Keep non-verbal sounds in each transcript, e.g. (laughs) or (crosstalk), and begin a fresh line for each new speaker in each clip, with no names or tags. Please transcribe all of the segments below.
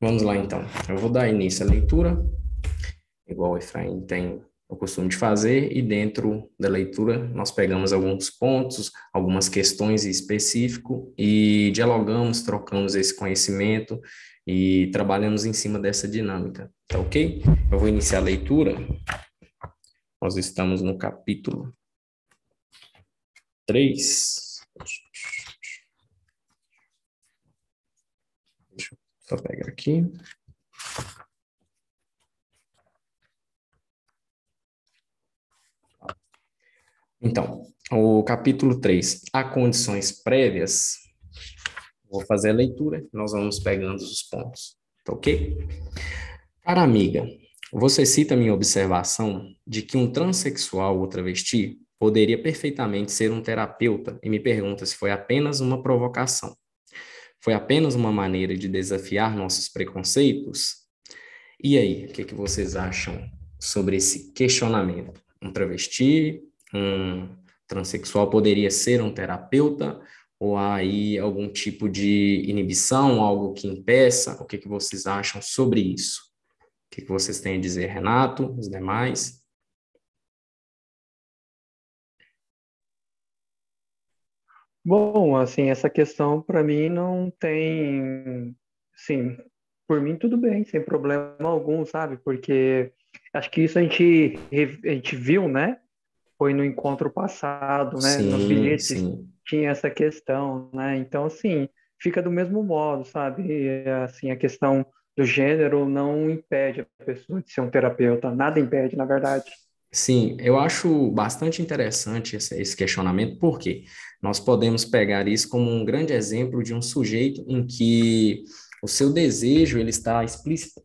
Vamos lá então. Eu vou dar início à leitura, igual o Efraim tem o costume de fazer, e dentro da leitura nós pegamos alguns pontos, algumas questões em específico e dialogamos, trocamos esse conhecimento e trabalhamos em cima dessa dinâmica, tá ok? Eu vou iniciar a leitura. Nós estamos no capítulo 3. Deixa eu só pegar aqui. Então, o capítulo 3, há condições prévias. Vou fazer a leitura, nós vamos pegando os pontos, tá ok? Cara amiga, você cita minha observação de que um transexual ou travesti poderia perfeitamente ser um terapeuta e me pergunta se foi apenas uma provocação. Foi apenas uma maneira de desafiar nossos preconceitos? E aí, o que, que vocês acham sobre esse questionamento? Um travesti um transexual poderia ser um terapeuta ou há aí algum tipo de inibição, algo que impeça? O que, que vocês acham sobre isso? O que, que vocês têm a dizer, Renato, os demais?
Bom, assim, essa questão para mim não tem, sim, por mim tudo bem, sem problema algum, sabe? Porque acho que isso a gente, a gente viu, né? foi no encontro passado, né?
Sim,
Nos bilhetes
sim.
tinha essa questão, né? Então, assim, fica do mesmo modo, sabe? E, assim, a questão do gênero não impede a pessoa de ser um terapeuta, nada impede, na verdade.
Sim, eu acho bastante interessante esse, esse questionamento, porque nós podemos pegar isso como um grande exemplo de um sujeito em que o seu desejo ele está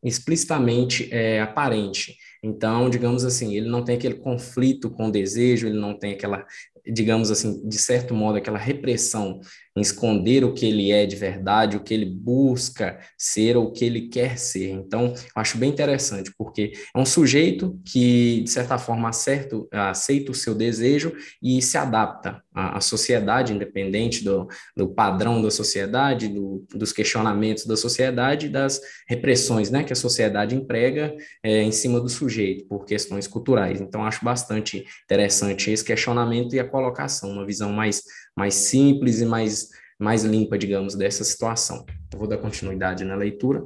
explicitamente é, aparente. Então, digamos assim, ele não tem aquele conflito com o desejo, ele não tem aquela, digamos assim, de certo modo, aquela repressão em esconder o que ele é de verdade, o que ele busca ser ou o que ele quer ser. Então, eu acho bem interessante, porque é um sujeito que, de certa forma, acerta, aceita o seu desejo e se adapta à, à sociedade, independente do, do padrão da sociedade, do, dos questionamentos da sociedade, das repressões né, que a sociedade emprega é, em cima do sujeito, por questões culturais. Então, acho bastante interessante esse questionamento e a colocação, uma visão mais mais simples e mais, mais limpa, digamos, dessa situação. Eu vou dar continuidade na leitura.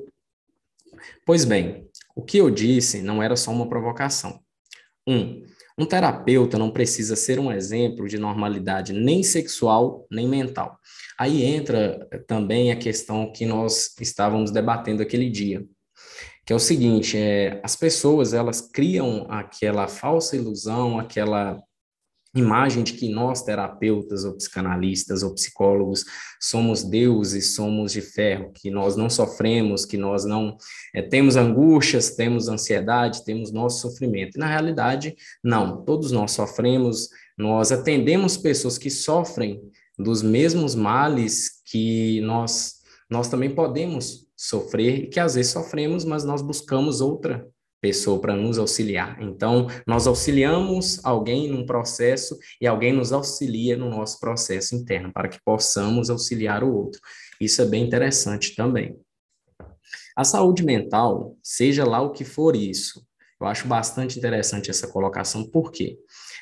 Pois bem, o que eu disse não era só uma provocação. Um, um terapeuta não precisa ser um exemplo de normalidade nem sexual nem mental. Aí entra também a questão que nós estávamos debatendo aquele dia, que é o seguinte: é, as pessoas elas criam aquela falsa ilusão, aquela imagem de que nós, terapeutas ou psicanalistas ou psicólogos, somos deuses, somos de ferro, que nós não sofremos, que nós não é, temos angústias, temos ansiedade, temos nosso sofrimento. Na realidade, não, todos nós sofremos, nós atendemos pessoas que sofrem dos mesmos males que nós, nós também podemos sofrer, e que às vezes sofremos, mas nós buscamos outra pessoa para nos auxiliar. Então, nós auxiliamos alguém num processo e alguém nos auxilia no nosso processo interno, para que possamos auxiliar o outro. Isso é bem interessante também. A saúde mental, seja lá o que for isso, eu acho bastante interessante essa colocação, por quê?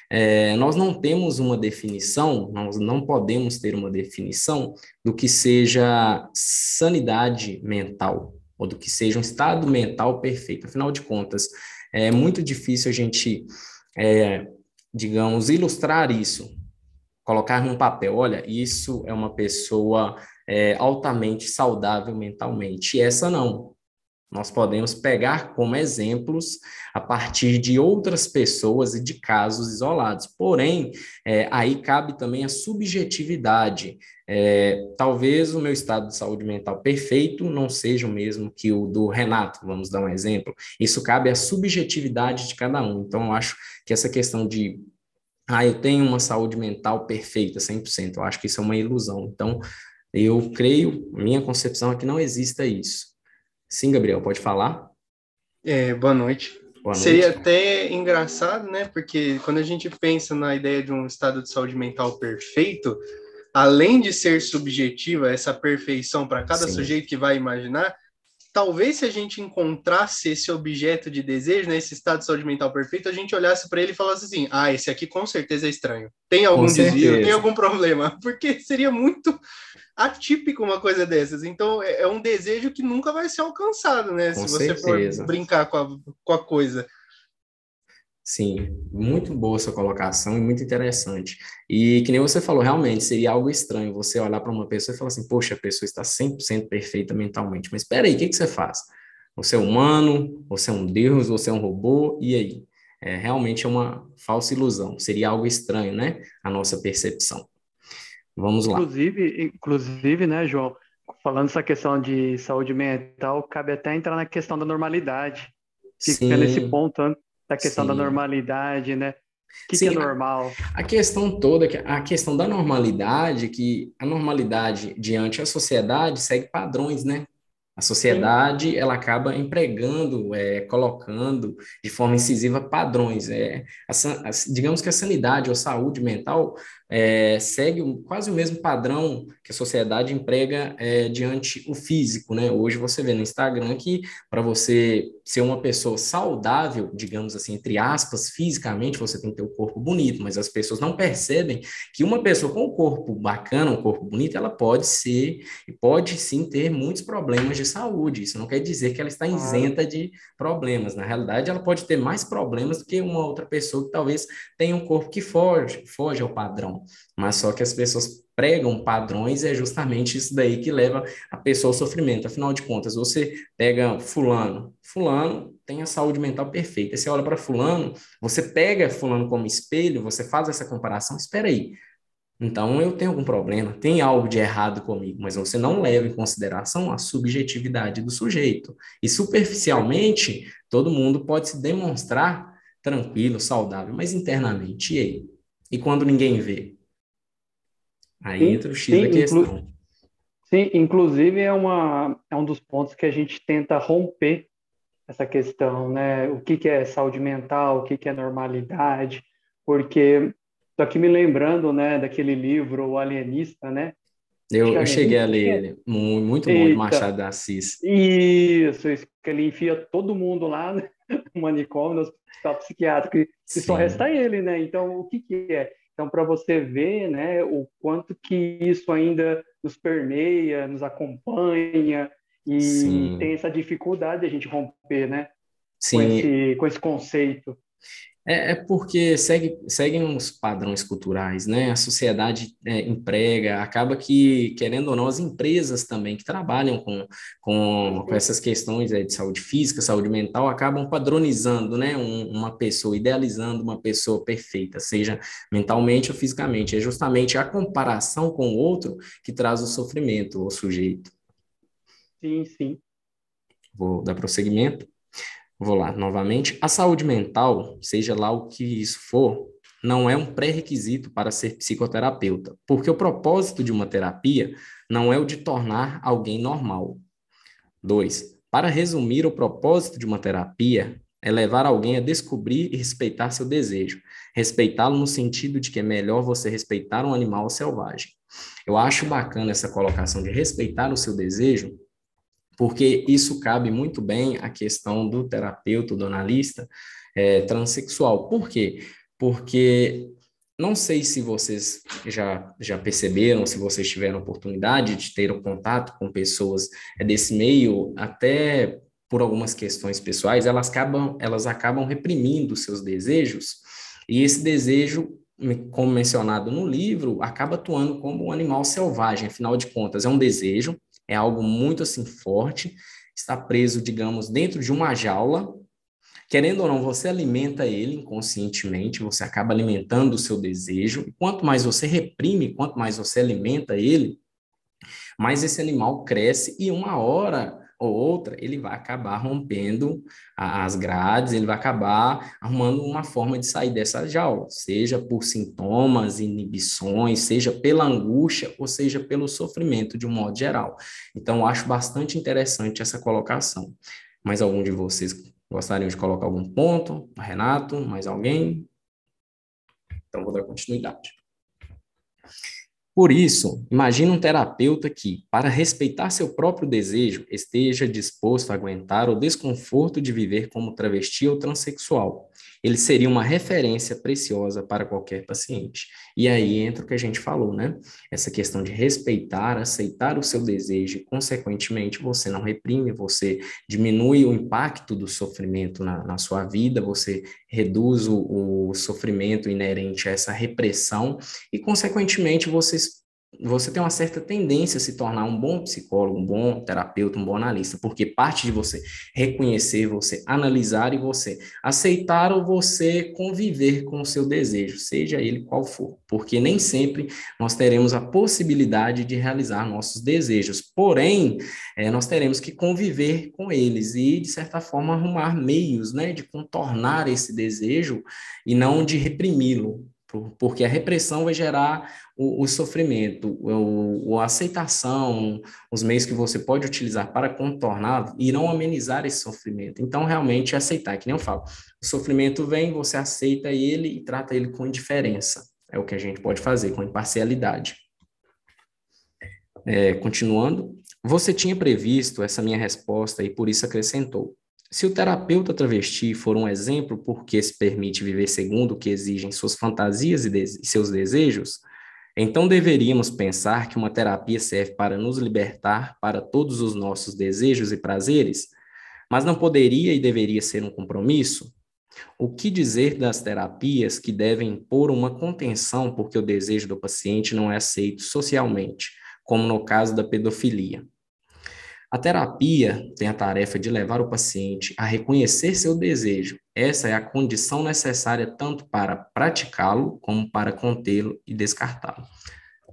É, nós não temos uma definição, nós não podemos ter uma definição do que seja sanidade mental, ou do que seja um estado mental perfeito. Afinal de contas, é muito difícil a gente, é, digamos, ilustrar isso, colocar num papel. Olha, isso é uma pessoa é, altamente saudável mentalmente. E essa não nós podemos pegar como exemplos a partir de outras pessoas e de casos isolados. Porém, é, aí cabe também a subjetividade. É, talvez o meu estado de saúde mental perfeito não seja o mesmo que o do Renato, vamos dar um exemplo. Isso cabe à subjetividade de cada um. Então, eu acho que essa questão de ah, eu tenho uma saúde mental perfeita, 100%, eu acho que isso é uma ilusão. Então, eu creio, minha concepção é que não exista isso. Sim, Gabriel, pode falar?
É, boa noite. Boa noite. Seria até engraçado, né? Porque quando a gente pensa na ideia de um estado de saúde mental perfeito, além de ser subjetiva essa perfeição para cada Sim. sujeito que vai imaginar, talvez se a gente encontrasse esse objeto de desejo, né, esse estado de saúde mental perfeito, a gente olhasse para ele e falasse assim: ah, esse aqui com certeza é estranho. Tem algum desvio, tem algum problema, (laughs) porque seria muito atípico uma coisa dessas. Então, é, é um desejo que nunca vai ser alcançado, né?
Com
se você
certeza.
for brincar com a, com a coisa.
Sim, muito boa sua colocação e muito interessante. E que nem você falou, realmente seria algo estranho você olhar para uma pessoa e falar assim: poxa, a pessoa está 100% perfeita mentalmente, mas espera aí, o que, que você faz? Você é humano, você é um deus, você é um robô, e aí? É, realmente é uma falsa ilusão, seria algo estranho, né? A nossa percepção. Vamos lá.
Inclusive, inclusive, né, João, falando essa questão de saúde mental, cabe até entrar na questão da normalidade. Fica Sim. nesse ponto? Da questão Sim. da normalidade, né? O que, que, é normal?
A, a questão toda, a questão da normalidade, que a normalidade diante da sociedade segue padrões, né? A sociedade Sim. ela acaba empregando, é, colocando de forma incisiva padrões. É, a, a, digamos que a sanidade ou saúde mental é, segue quase o mesmo padrão que a sociedade emprega é, diante o físico, né? Hoje você vê no Instagram que para você ser uma pessoa saudável, digamos assim, entre aspas, fisicamente, você tem que ter o um corpo bonito, mas as pessoas não percebem que uma pessoa com um corpo bacana, um corpo bonito, ela pode ser e pode sim ter muitos problemas de saúde. Isso não quer dizer que ela está isenta de problemas. Na realidade, ela pode ter mais problemas do que uma outra pessoa que talvez tenha um corpo que foge, foge ao padrão. Mas só que as pessoas pregam padrões e é justamente isso daí que leva a pessoa ao sofrimento. Afinal de contas, você pega fulano, fulano tem a saúde mental perfeita. Você olha para fulano, você pega fulano como espelho, você faz essa comparação, espera aí. Então eu tenho algum problema, tem algo de errado comigo, mas você não leva em consideração a subjetividade do sujeito. E superficialmente, todo mundo pode se demonstrar tranquilo, saudável, mas internamente, e aí? E quando ninguém vê? Aí sim, entra o X sim, da questão. Inclu
sim, inclusive é, uma, é um dos pontos que a gente tenta romper essa questão, né? O que, que é saúde mental, o que, que é normalidade, porque estou aqui me lembrando, né, daquele livro O Alienista, né?
Eu, eu cheguei a ler ele, muito bom, de Machado de Assis.
Isso, isso, que ele enfia todo mundo lá (laughs) no manicômio, no hospital psiquiátrico, e Sim. só resta ele, né? Então, o que que é? Então, para você ver, né, o quanto que isso ainda nos permeia, nos acompanha, e Sim. tem essa dificuldade de a gente romper, né? Sim. Com esse, com esse conceito.
É, é, porque segue, seguem uns padrões culturais, né? A sociedade é, emprega, acaba que, querendo ou não, as empresas também que trabalham com, com, com essas questões é, de saúde física, saúde mental, acabam padronizando, né? Um, uma pessoa, idealizando uma pessoa perfeita, seja mentalmente ou fisicamente. É justamente a comparação com o outro que traz o sofrimento ao sujeito.
Sim, sim.
Vou dar prosseguimento. Vou lá novamente. A saúde mental, seja lá o que isso for, não é um pré-requisito para ser psicoterapeuta, porque o propósito de uma terapia não é o de tornar alguém normal. Dois, para resumir, o propósito de uma terapia é levar alguém a descobrir e respeitar seu desejo. Respeitá-lo no sentido de que é melhor você respeitar um animal selvagem. Eu acho bacana essa colocação de respeitar o seu desejo, porque isso cabe muito bem à questão do terapeuta, do analista é, transexual. Por quê? Porque não sei se vocês já, já perceberam, se vocês tiveram oportunidade de ter o um contato com pessoas é, desse meio, até por algumas questões pessoais, elas acabam, elas acabam reprimindo seus desejos, e esse desejo, como mencionado no livro, acaba atuando como um animal selvagem, afinal de contas, é um desejo, é algo muito assim forte, está preso, digamos, dentro de uma jaula. Querendo ou não, você alimenta ele inconscientemente, você acaba alimentando o seu desejo. E quanto mais você reprime, quanto mais você alimenta ele, mais esse animal cresce e uma hora ou outra, ele vai acabar rompendo as grades, ele vai acabar arrumando uma forma de sair dessa jaula, seja por sintomas, inibições, seja pela angústia, ou seja pelo sofrimento de um modo geral. Então, acho bastante interessante essa colocação. Mais algum de vocês gostariam de colocar algum ponto? Renato, mais alguém? Então, vou dar continuidade. Por isso, imagine um terapeuta que, para respeitar seu próprio desejo, esteja disposto a aguentar o desconforto de viver como travesti ou transexual. Ele seria uma referência preciosa para qualquer paciente. E aí entra o que a gente falou, né? Essa questão de respeitar, aceitar o seu desejo e, consequentemente, você não reprime, você diminui o impacto do sofrimento na, na sua vida, você reduz o, o sofrimento inerente a essa repressão e, consequentemente, você você tem uma certa tendência a se tornar um bom psicólogo, um bom terapeuta, um bom analista, porque parte de você reconhecer, você analisar e você aceitar ou você conviver com o seu desejo, seja ele qual for, porque nem sempre nós teremos a possibilidade de realizar nossos desejos, porém, é, nós teremos que conviver com eles e, de certa forma, arrumar meios né, de contornar esse desejo e não de reprimi-lo porque a repressão vai gerar o, o sofrimento, o, a aceitação, os meios que você pode utilizar para contornar irão amenizar esse sofrimento. Então, realmente, aceitar, que nem eu falo, o sofrimento vem, você aceita ele e trata ele com indiferença. É o que a gente pode fazer, com imparcialidade. É, continuando, você tinha previsto essa minha resposta e por isso acrescentou. Se o terapeuta travesti for um exemplo porque se permite viver segundo o que exigem suas fantasias e, e seus desejos, então deveríamos pensar que uma terapia serve para nos libertar para todos os nossos desejos e prazeres, mas não poderia e deveria ser um compromisso? O que dizer das terapias que devem impor uma contenção porque o desejo do paciente não é aceito socialmente, como no caso da pedofilia? A terapia tem a tarefa de levar o paciente a reconhecer seu desejo. Essa é a condição necessária tanto para praticá-lo como para contê-lo e descartá-lo.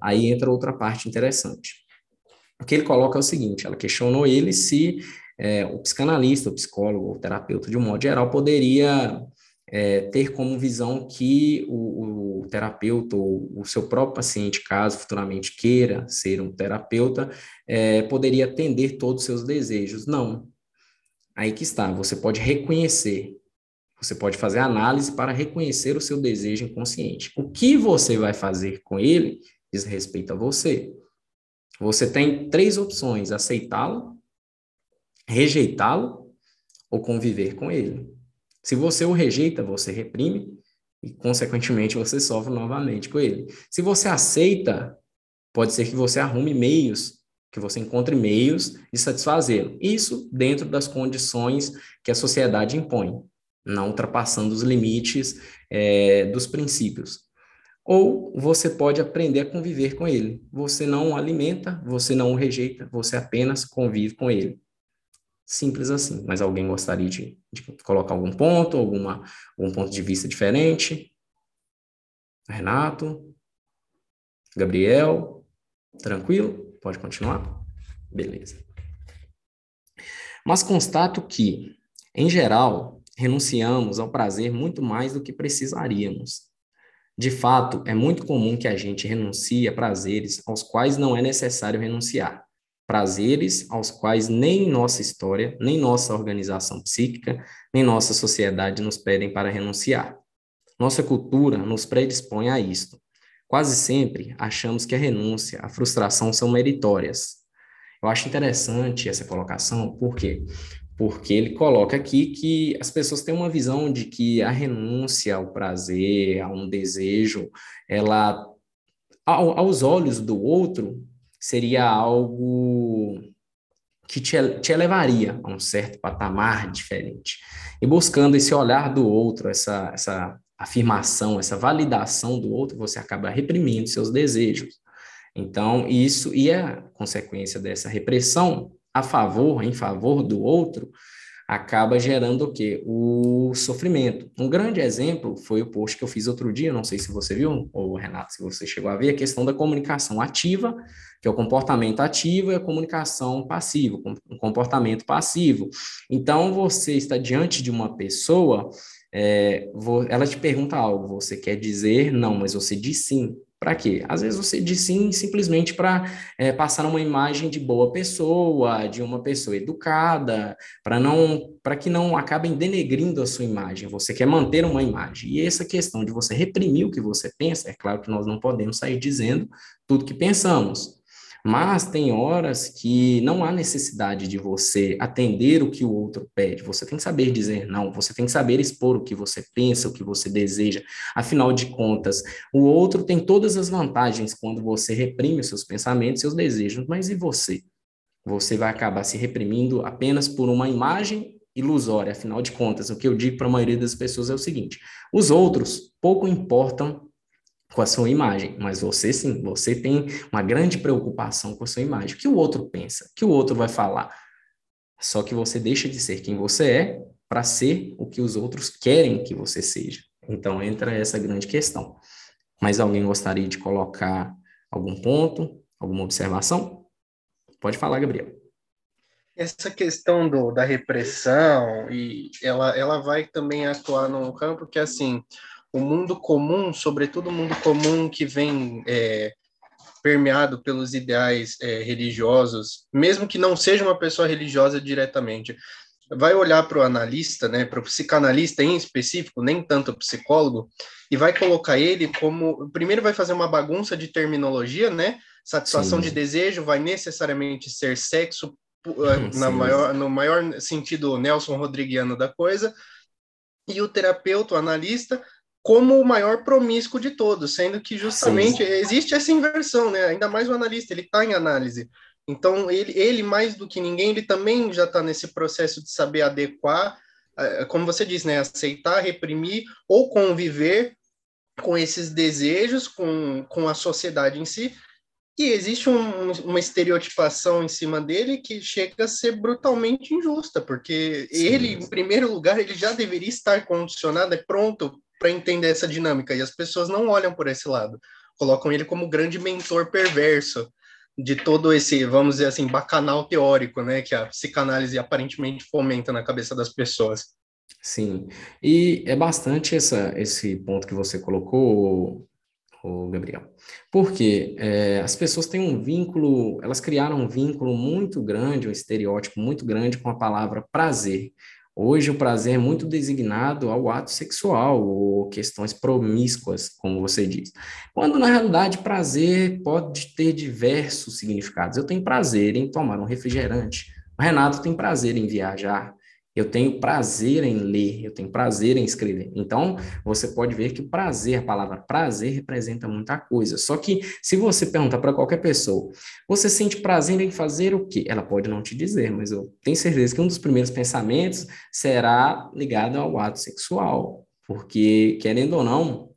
Aí entra outra parte interessante. O que ele coloca é o seguinte: ela questionou ele se é, o psicanalista, o psicólogo, o terapeuta, de um modo geral, poderia é, ter como visão que o, o terapeuta ou o seu próprio paciente, caso futuramente queira ser um terapeuta, é, poderia atender todos os seus desejos. Não. Aí que está, você pode reconhecer, você pode fazer análise para reconhecer o seu desejo inconsciente. O que você vai fazer com ele diz respeito a você. Você tem três opções: aceitá-lo, rejeitá-lo ou conviver com ele. Se você o rejeita, você reprime e, consequentemente, você sofre novamente com ele. Se você aceita, pode ser que você arrume meios, que você encontre meios de satisfazê-lo. Isso dentro das condições que a sociedade impõe, não ultrapassando os limites é, dos princípios. Ou você pode aprender a conviver com ele. Você não o alimenta, você não o rejeita, você apenas convive com ele. Simples assim. Mas alguém gostaria de, de colocar algum ponto, alguma, algum ponto de vista diferente? Renato? Gabriel? Tranquilo? Pode continuar? Beleza. Mas constato que, em geral, renunciamos ao prazer muito mais do que precisaríamos. De fato, é muito comum que a gente renuncie a prazeres aos quais não é necessário renunciar prazeres aos quais nem nossa história, nem nossa organização psíquica, nem nossa sociedade nos pedem para renunciar. Nossa cultura nos predispõe a isto. Quase sempre achamos que a renúncia, a frustração são meritórias. Eu acho interessante essa colocação, por quê? Porque ele coloca aqui que as pessoas têm uma visão de que a renúncia ao prazer, a um desejo, ela, aos olhos do outro, seria algo que te, te elevaria a um certo patamar diferente. E buscando esse olhar do outro, essa, essa afirmação, essa validação do outro, você acaba reprimindo seus desejos. Então, isso e a consequência dessa repressão a favor, em favor do outro, acaba gerando o quê? O sofrimento. Um grande exemplo foi o post que eu fiz outro dia, não sei se você viu, ou Renato, se você chegou a ver, a questão da comunicação ativa, que é o comportamento ativo e a comunicação passiva, o comportamento passivo. Então, você está diante de uma pessoa, é, ela te pergunta algo, você quer dizer não, mas você diz sim. Para quê? Às vezes você diz sim simplesmente para é, passar uma imagem de boa pessoa, de uma pessoa educada, para não, para que não acabem denegrindo a sua imagem. Você quer manter uma imagem. E essa questão de você reprimir o que você pensa, é claro que nós não podemos sair dizendo tudo que pensamos. Mas tem horas que não há necessidade de você atender o que o outro pede. Você tem que saber dizer não, você tem que saber expor o que você pensa, o que você deseja. Afinal de contas, o outro tem todas as vantagens quando você reprime os seus pensamentos, seus desejos, mas e você? Você vai acabar se reprimindo apenas por uma imagem ilusória. Afinal de contas, o que eu digo para a maioria das pessoas é o seguinte: os outros pouco importam com a sua imagem, mas você sim, você tem uma grande preocupação com a sua imagem. O que o outro pensa? O que o outro vai falar? Só que você deixa de ser quem você é para ser o que os outros querem que você seja. Então entra essa grande questão. Mas alguém gostaria de colocar algum ponto, alguma observação? Pode falar, Gabriel.
Essa questão do, da repressão e ela, ela vai também atuar num campo que assim o mundo comum, sobretudo o mundo comum que vem é, permeado pelos ideais é, religiosos, mesmo que não seja uma pessoa religiosa diretamente, vai olhar para o analista, né, para o psicanalista em específico, nem tanto o psicólogo, e vai colocar ele como. Primeiro, vai fazer uma bagunça de terminologia, né? Satisfação Sim. de desejo vai necessariamente ser sexo, eh, (laughs) na maior, no maior sentido Nelson Rodriguiano da coisa, e o terapeuta, o analista, como o maior promíscuo de todos, sendo que justamente Sim. existe essa inversão, né? Ainda mais o analista, ele está em análise. Então, ele, ele, mais do que ninguém, ele também já está nesse processo de saber adequar, eh, como você disse, né? Aceitar, reprimir ou conviver com esses desejos, com, com a sociedade em si. E existe um, uma estereotipação em cima dele que chega a ser brutalmente injusta, porque Sim. ele, em primeiro lugar, ele já deveria estar condicionado, é pronto para entender essa dinâmica. E as pessoas não olham por esse lado. Colocam ele como grande mentor perverso de todo esse, vamos dizer assim, bacanal teórico, né, que a psicanálise aparentemente fomenta na cabeça das pessoas.
Sim, e é bastante essa, esse ponto que você colocou, o Gabriel, porque é, as pessoas têm um vínculo, elas criaram um vínculo muito grande, um estereótipo muito grande com a palavra prazer. Hoje o prazer é muito designado ao ato sexual ou questões promíscuas, como você diz. Quando na realidade prazer pode ter diversos significados. Eu tenho prazer em tomar um refrigerante. O Renato tem prazer em viajar. Eu tenho prazer em ler, eu tenho prazer em escrever. Então, você pode ver que o prazer, a palavra prazer, representa muita coisa. Só que, se você perguntar para qualquer pessoa, você sente prazer em fazer o quê? Ela pode não te dizer, mas eu tenho certeza que um dos primeiros pensamentos será ligado ao ato sexual. Porque, querendo ou não,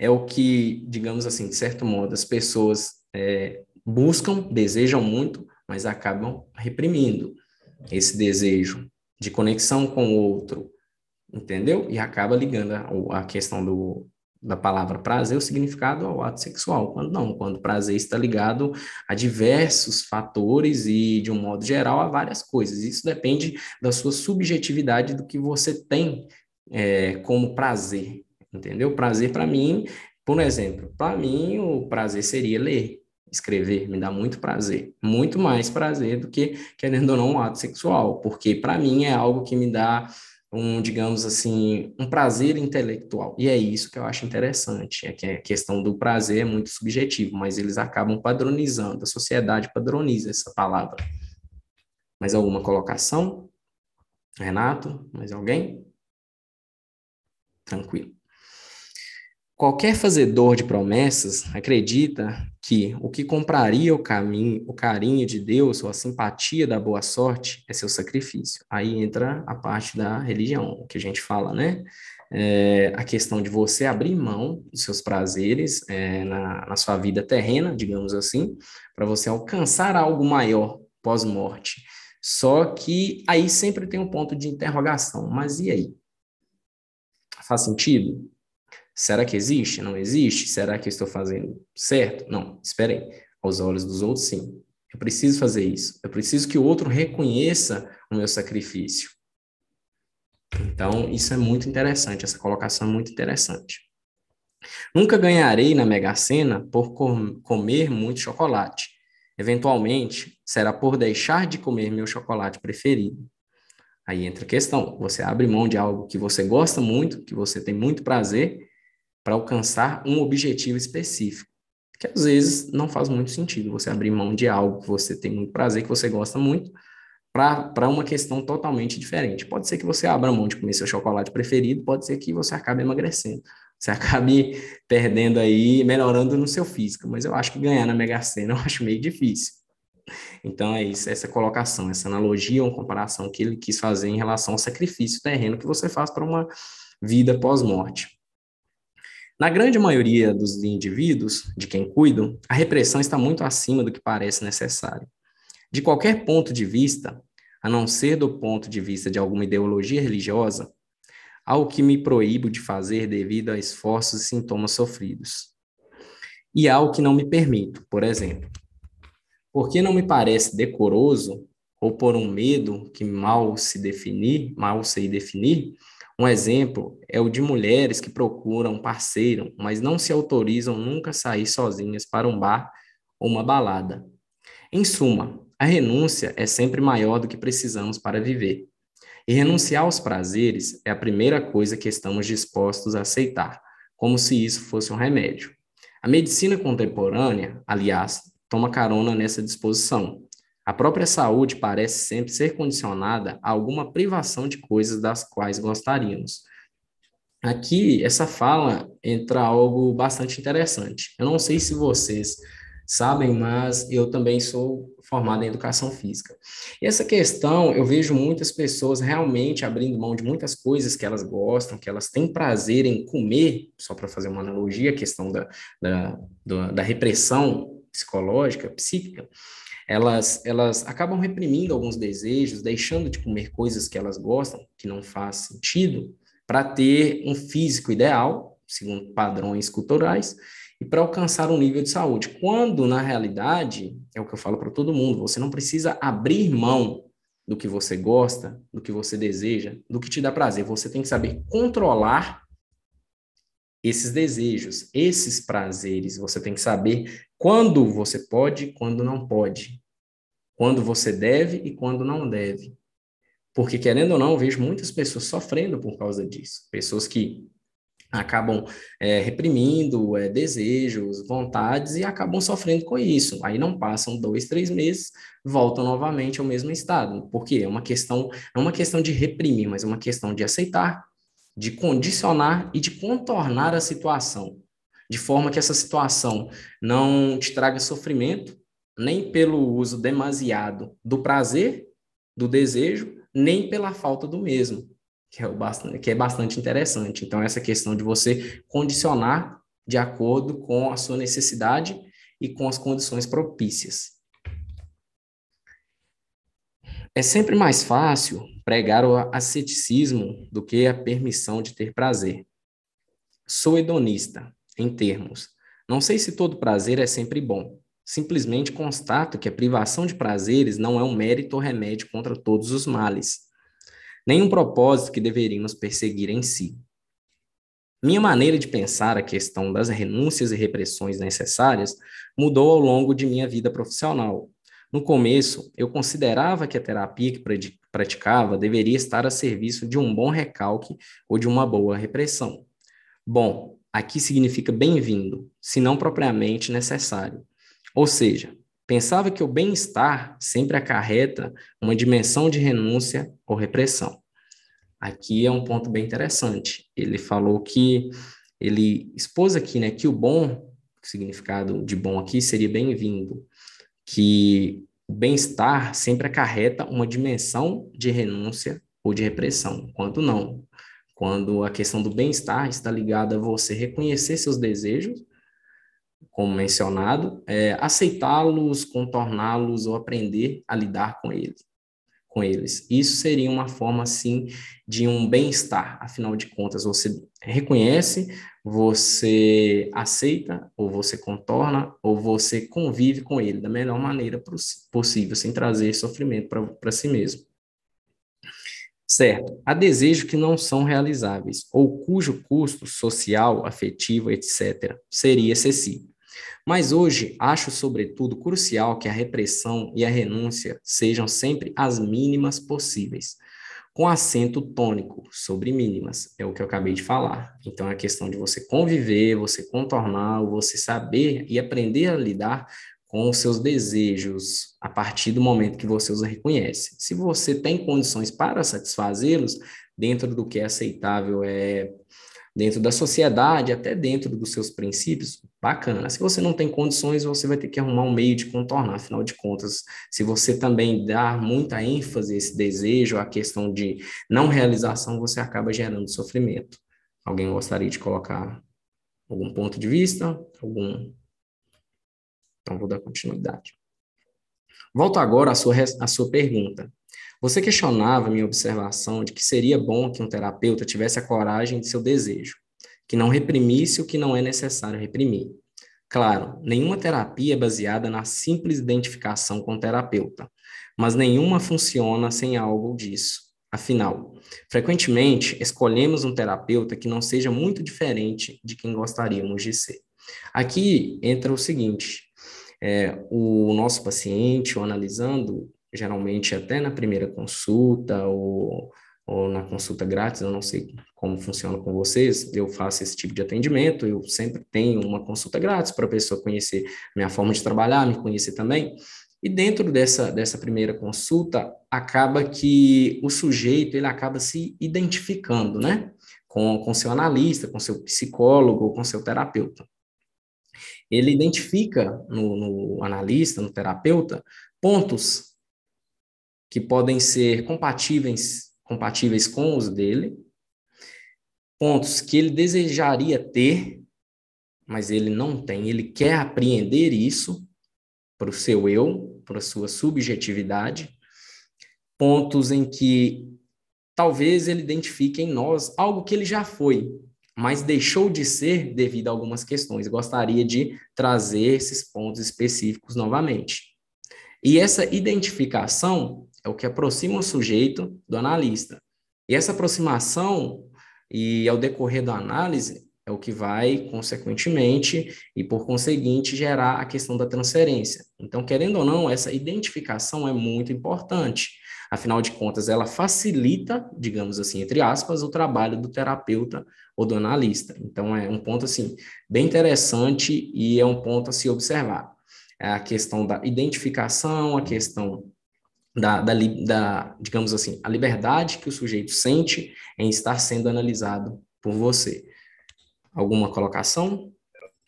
é o que, digamos assim, de certo modo, as pessoas é, buscam, desejam muito, mas acabam reprimindo esse desejo de conexão com o outro, entendeu? E acaba ligando a, a questão do, da palavra prazer, o significado ao ato sexual. Quando não, quando prazer está ligado a diversos fatores e, de um modo geral, a várias coisas. Isso depende da sua subjetividade, do que você tem é, como prazer, entendeu? Prazer, para mim, por exemplo, para mim, o prazer seria ler escrever me dá muito prazer, muito mais prazer do que, querendo ou não, um ato sexual, porque para mim é algo que me dá um, digamos assim, um prazer intelectual. E é isso que eu acho interessante, é que a questão do prazer é muito subjetivo, mas eles acabam padronizando, a sociedade padroniza essa palavra. Mais alguma colocação? Renato, mais alguém? Tranquilo. Qualquer fazedor de promessas acredita que o que compraria o caminho, o carinho de Deus ou a simpatia da boa sorte é seu sacrifício. Aí entra a parte da religião, que a gente fala, né? É, a questão de você abrir mão dos seus prazeres é, na, na sua vida terrena, digamos assim, para você alcançar algo maior pós-morte. Só que aí sempre tem um ponto de interrogação. Mas e aí? Faz sentido? Será que existe? Não existe? Será que eu estou fazendo certo? Não, espere aí. Aos olhos dos outros, sim. Eu preciso fazer isso. Eu preciso que o outro reconheça o meu sacrifício. Então, isso é muito interessante, essa colocação é muito interessante. Nunca ganharei na Mega Sena por com comer muito chocolate. Eventualmente, será por deixar de comer meu chocolate preferido. Aí entra a questão: você abre mão de algo que você gosta muito, que você tem muito prazer, para alcançar um objetivo específico. Que às vezes não faz muito sentido você abrir mão de algo que você tem muito prazer, que você gosta muito, para uma questão totalmente diferente. Pode ser que você abra mão de comer seu chocolate preferido, pode ser que você acabe emagrecendo, você (laughs) acabe perdendo aí, melhorando no seu físico, mas eu acho que ganhar na Mega Sena (laughs) eu acho meio difícil. Então é isso, essa colocação, essa analogia ou comparação que ele quis fazer em relação ao sacrifício terreno que você faz para uma vida pós-morte. Na grande maioria dos indivíduos de quem cuidam, a repressão está muito acima do que parece necessário. De qualquer ponto de vista, a não ser do ponto de vista de alguma ideologia religiosa, há o que me proíbo de fazer devido a esforços e sintomas sofridos. E há o que não me permito, por exemplo. Porque não me parece decoroso, ou por um medo que mal se definir, mal sei definir, um exemplo é o de mulheres que procuram um parceiro, mas não se autorizam nunca a sair sozinhas para um bar ou uma balada. Em suma, a renúncia é sempre maior do que precisamos para viver. E renunciar aos prazeres é a primeira coisa que estamos dispostos a aceitar, como se isso fosse um remédio. A medicina contemporânea, aliás, toma carona nessa disposição. A própria saúde parece sempre ser condicionada a alguma privação de coisas das quais gostaríamos. Aqui, essa fala entra algo bastante interessante. Eu não sei se vocês sabem, mas eu também sou formado em educação física. E essa questão, eu vejo muitas pessoas realmente abrindo mão de muitas coisas que elas gostam, que elas têm prazer em comer, só para fazer uma analogia, a questão da, da, da repressão psicológica, psíquica, elas, elas acabam reprimindo alguns desejos, deixando de comer coisas que elas gostam, que não faz sentido, para ter um físico ideal, segundo padrões culturais, e para alcançar um nível de saúde. Quando, na realidade, é o que eu falo para todo mundo, você não precisa abrir mão do que você gosta, do que você deseja, do que te dá prazer. Você tem que saber controlar esses desejos, esses prazeres. Você tem que saber quando você pode, quando não pode. Quando você deve e quando não deve. Porque, querendo ou não, eu vejo muitas pessoas sofrendo por causa disso. Pessoas que acabam é, reprimindo é, desejos, vontades e acabam sofrendo com isso. Aí não passam dois, três meses, voltam novamente ao mesmo estado. Porque é uma questão, é uma questão de reprimir, mas é uma questão de aceitar, de condicionar e de contornar a situação de forma que essa situação não te traga sofrimento, nem pelo uso demasiado do prazer, do desejo, nem pela falta do mesmo, que é, bastante, que é bastante interessante. Então, essa questão de você condicionar de acordo com a sua necessidade e com as condições propícias. É sempre mais fácil pregar o asceticismo do que a permissão de ter prazer. Sou hedonista, em termos. Não sei se todo prazer é sempre bom. Simplesmente constato que a privação de prazeres não é um mérito ou remédio contra todos os males, nem um propósito que deveríamos perseguir em si. Minha maneira de pensar a questão das renúncias e repressões necessárias mudou ao longo de minha vida profissional. No começo, eu considerava que a terapia que praticava deveria estar a serviço de um bom recalque ou de uma boa repressão. Bom, aqui significa bem-vindo, se não propriamente necessário. Ou seja, pensava que o bem-estar sempre acarreta uma dimensão de renúncia ou repressão. Aqui é um ponto bem interessante. Ele falou que ele expôs aqui, né, que o bom, o significado de bom aqui seria bem-vindo, que o bem-estar sempre acarreta uma dimensão de renúncia ou de repressão, quando não, quando a questão do bem-estar está ligada a você reconhecer seus desejos, como mencionado, é, aceitá-los, contorná-los ou aprender a lidar com eles, com eles. Isso seria uma forma, assim, de um bem-estar. Afinal de contas, você reconhece, você aceita, ou você contorna, ou você convive com ele da melhor maneira possível, sem trazer sofrimento para si mesmo. Certo. Há desejos que não são realizáveis, ou cujo custo social, afetivo, etc., seria excessivo. Mas hoje acho, sobretudo, crucial que a repressão e a renúncia sejam sempre as mínimas possíveis, com acento tônico sobre mínimas, é o que eu acabei de falar. Então, é questão de você conviver, você contornar, você saber e aprender a lidar com os seus desejos a partir do momento que você os reconhece. Se você tem condições para satisfazê-los, dentro do que é aceitável, é dentro da sociedade, até dentro dos seus princípios, bacana. Se você não tem condições, você vai ter que arrumar um meio de contornar, afinal de contas, se você também dar muita ênfase a esse desejo, a questão de não realização, você acaba gerando sofrimento. Alguém gostaria de colocar algum ponto de vista, algum então, vou dar continuidade. Volto agora à sua, à sua pergunta. Você questionava minha observação de que seria bom que um terapeuta tivesse a coragem de seu desejo, que não reprimisse o que não é necessário reprimir. Claro, nenhuma terapia é baseada na simples identificação com o terapeuta, mas nenhuma funciona sem algo disso. Afinal, frequentemente escolhemos um terapeuta que não seja muito diferente de quem gostaríamos de ser. Aqui entra o seguinte: é, o nosso paciente, ou analisando, geralmente até na primeira consulta ou, ou na consulta grátis, eu não sei como funciona com vocês, eu faço esse tipo de atendimento, eu sempre tenho uma consulta grátis para a pessoa conhecer minha forma de trabalhar, me conhecer também. E dentro dessa, dessa primeira consulta, acaba que o sujeito ele acaba se identificando, né? Com, com seu analista, com seu psicólogo, com seu terapeuta ele identifica no, no analista, no terapeuta, pontos que podem ser compatíveis, compatíveis com os dele, pontos que ele desejaria ter, mas ele não tem, ele quer apreender isso para o seu eu, para a sua subjetividade, pontos em que talvez ele identifique em nós algo que ele já foi, mas deixou de ser devido a algumas questões. Gostaria de trazer esses pontos específicos novamente. E essa identificação é o que aproxima o sujeito do analista. E essa aproximação, e ao decorrer da análise, é o que vai, consequentemente, e por conseguinte, gerar a questão da transferência. Então, querendo ou não, essa identificação é muito importante. Afinal de contas, ela facilita, digamos assim, entre aspas, o trabalho do terapeuta ou do analista. Então, é um ponto, assim, bem interessante e é um ponto a se observar. É a questão da identificação, a questão da, da, da, digamos assim, a liberdade que o sujeito sente em estar sendo analisado por você. Alguma colocação?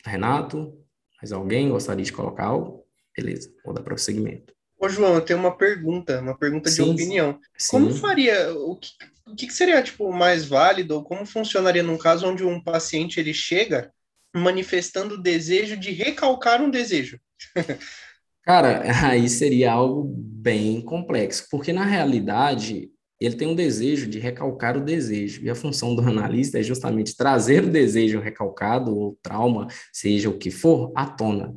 Renato? Mais alguém gostaria de colocar algo? Beleza, vou dar prosseguimento.
Ô, João, eu tenho uma pergunta, uma pergunta sim, de opinião. Sim. Como faria, o que, o que seria, tipo, mais válido, ou como funcionaria num caso onde um paciente, ele chega manifestando o desejo de recalcar um desejo? (laughs)
Cara, (laughs) aí seria algo bem complexo, porque na realidade ele tem um desejo de recalcar o desejo, e a função do analista é justamente trazer o desejo recalcado, ou trauma, seja o que for, à tona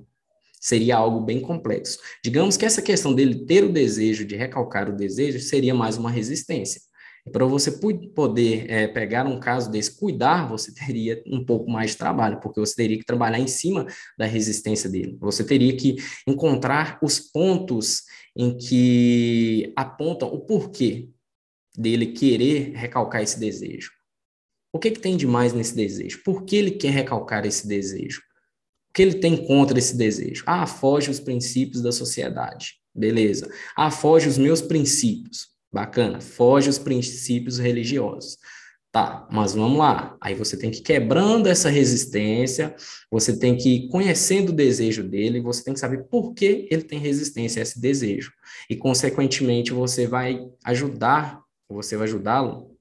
seria algo bem complexo. Digamos que essa questão dele ter o desejo de recalcar o desejo seria mais uma resistência. Para você poder é, pegar um caso desse, cuidar, você (laughs) teria um pouco mais de trabalho, porque você teria que trabalhar em cima da resistência dele. Você teria que encontrar os pontos em que apontam o porquê dele querer recalcar esse desejo. O que, que tem de mais nesse desejo? Por que ele quer recalcar esse desejo? O que ele tem contra esse desejo? Ah, foge os princípios da sociedade. Beleza. Ah, foge os meus princípios. Bacana. Foge os princípios religiosos. Tá, mas vamos lá. Aí você tem que ir quebrando essa resistência, você tem que ir conhecendo o desejo dele, você tem que saber por que ele tem resistência a esse desejo. E, consequentemente, você vai ajudar, você vai ajudá-lo,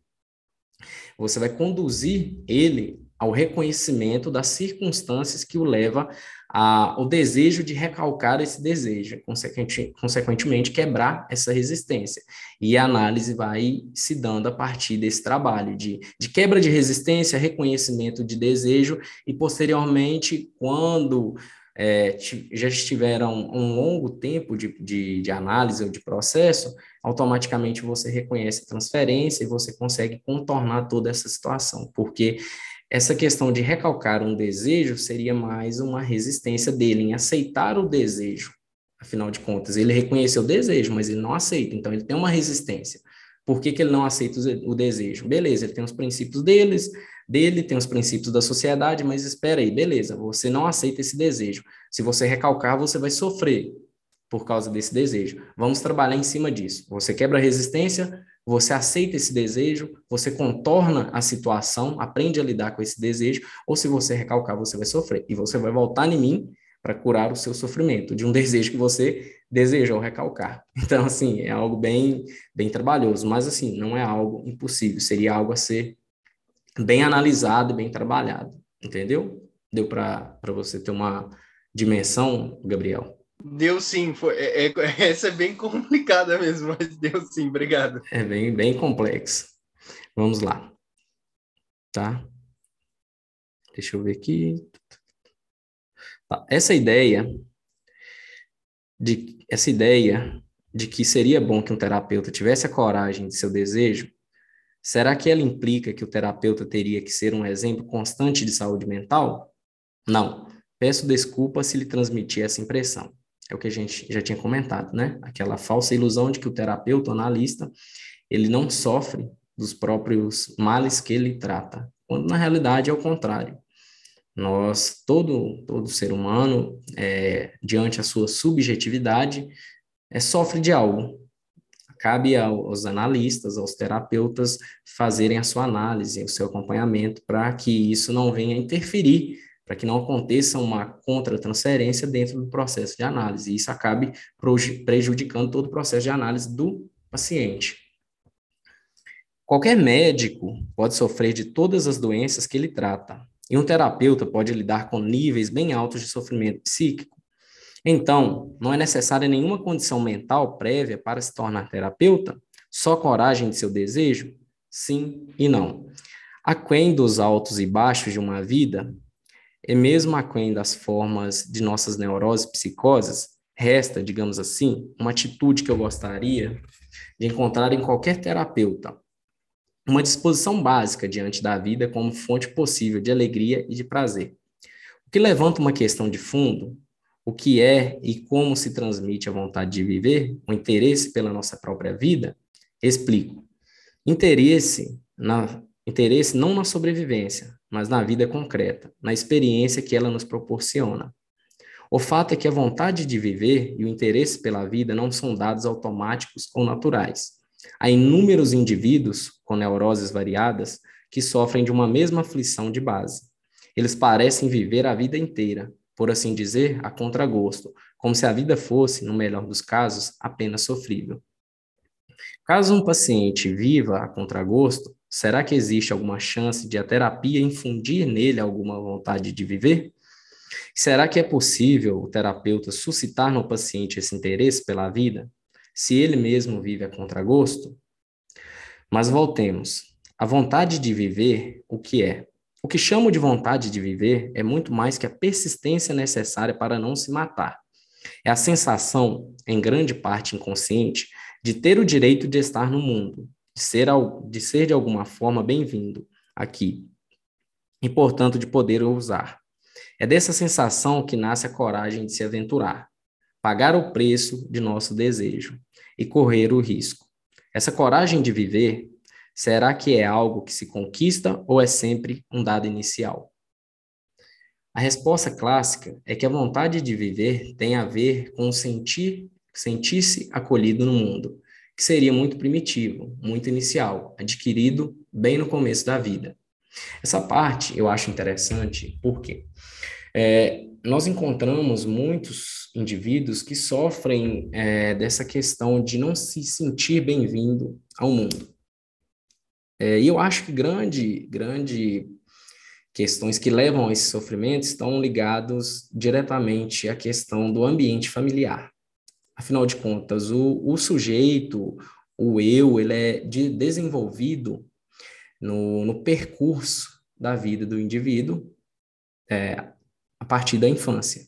você vai conduzir ele ao reconhecimento das circunstâncias que o leva ao desejo de recalcar esse desejo, consequentemente, consequentemente quebrar essa resistência. E a análise vai se dando a partir desse trabalho de, de quebra de resistência, reconhecimento de desejo e, posteriormente, quando é, já estiveram um longo tempo de, de, de análise ou de processo, automaticamente você reconhece a transferência e você consegue contornar toda essa situação, porque essa questão de recalcar um desejo seria mais uma resistência dele em aceitar o desejo. Afinal de contas, ele reconheceu o desejo, mas ele não aceita, então ele tem uma resistência. Por que, que ele não aceita o desejo? Beleza, ele tem os princípios deles, dele, tem os princípios da sociedade, mas espera aí, beleza, você não aceita esse desejo. Se você recalcar, você vai sofrer por causa desse desejo. Vamos trabalhar em cima disso. Você quebra a resistência, você aceita esse desejo, você contorna a situação, aprende a lidar com esse desejo, ou se você recalcar, você vai sofrer. E você vai voltar em mim para curar o seu sofrimento de um (laughs) desejo que você desejou recalcar. Então, assim, é algo bem, bem trabalhoso, mas, assim, não é algo impossível, seria algo a ser bem analisado e bem trabalhado, entendeu? Deu para você ter uma dimensão, Gabriel?
Deu sim, foi, é, é, (laughs) essa é bem complicada mesmo, mas deu sim, obrigado.
É bem, bem complexo. Vamos lá. Tá? Deixa eu ver aqui. Tá. Essa ideia de essa ideia de que seria bom que um terapeuta tivesse a coragem de seu desejo, será que ela implica que o terapeuta teria que ser um exemplo constante de saúde mental? Não. Peço desculpa se lhe transmitir essa impressão. É o que a gente já tinha comentado, né? Aquela falsa ilusão de que o terapeuta, o analista, ele não sofre dos próprios males que ele trata, quando na realidade é o contrário. Nós, todo, todo ser humano, é, diante a sua subjetividade, é, sofre de algo. Cabe aos analistas, aos terapeutas, fazerem a sua análise, o seu acompanhamento, para que isso não venha interferir para que não aconteça uma contra-transferência dentro do processo de análise, e isso acabe prejudicando todo o processo de análise do paciente. Qualquer médico pode sofrer de todas as doenças que ele trata, e um terapeuta pode lidar com níveis bem altos de sofrimento psíquico. Então, não é necessária nenhuma condição mental prévia para se tornar terapeuta? Só coragem de seu desejo? Sim e não. Aquém dos altos e baixos de uma vida, e mesmo aquém das formas de nossas neuroses psicoses, resta, digamos assim, uma atitude que eu gostaria de encontrar em qualquer terapeuta. Uma disposição básica diante da vida como fonte possível de alegria e de prazer. O que levanta uma questão de fundo, o que é e como se transmite a vontade de viver, o interesse pela nossa própria vida, explico. Interesse na interesse não na sobrevivência, mas na vida concreta, na experiência que ela nos proporciona. O fato é que a vontade de viver e o interesse pela vida não são dados automáticos ou naturais. Há inúmeros indivíduos com neuroses variadas que sofrem de uma mesma aflição de base. Eles parecem viver a vida inteira, por assim dizer, a contragosto, como se a vida fosse, no melhor dos casos, apenas sofrível. Caso um paciente viva a contragosto, Será que existe alguma chance de a terapia infundir nele alguma vontade de viver? Será que é possível o terapeuta suscitar no paciente esse interesse pela vida, se ele mesmo vive a contragosto? Mas voltemos. A vontade de viver, o que é? O que chamo de vontade de viver é muito mais que a persistência necessária para não se matar. É a sensação, em grande parte inconsciente, de ter o direito de estar no mundo, de ser, de ser de alguma forma bem-vindo aqui e, portanto, de poder usar. É dessa sensação que nasce a coragem de se aventurar, pagar o preço de nosso desejo e correr o risco. Essa coragem de viver, será que é algo que se conquista ou é sempre um dado inicial? A resposta clássica é que a vontade de viver tem a ver com sentir, sentir-se acolhido no mundo, que seria muito primitivo, muito inicial, adquirido bem no começo da vida. Essa parte eu acho interessante porque é, nós encontramos muitos indivíduos que sofrem é, dessa questão de não se sentir bem-vindo ao mundo. É, e eu acho que grande, grande questões que levam a esse sofrimento estão ligados diretamente à questão do ambiente familiar. Afinal de contas, o, o sujeito, o eu, ele é de, desenvolvido no, no percurso da vida do indivíduo é, a partir da infância.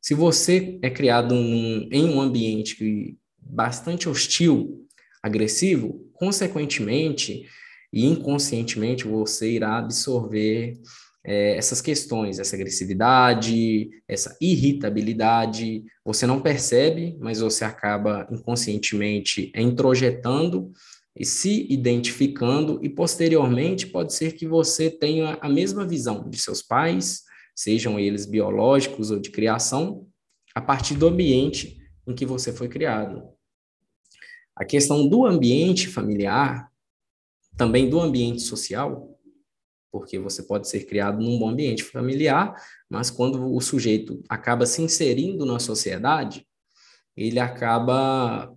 Se você é criado num, em um ambiente bastante hostil, agressivo, consequentemente e inconscientemente você irá absorver é, essas questões, essa agressividade, essa irritabilidade. Você não percebe, mas você acaba inconscientemente introjetando e se identificando, e posteriormente pode ser que você tenha a mesma visão de seus pais, sejam eles biológicos ou de criação, a partir do ambiente em que você foi criado. A questão do ambiente familiar, também do ambiente social, porque você pode ser criado num bom ambiente familiar, mas quando o sujeito acaba se inserindo na sociedade, ele acaba,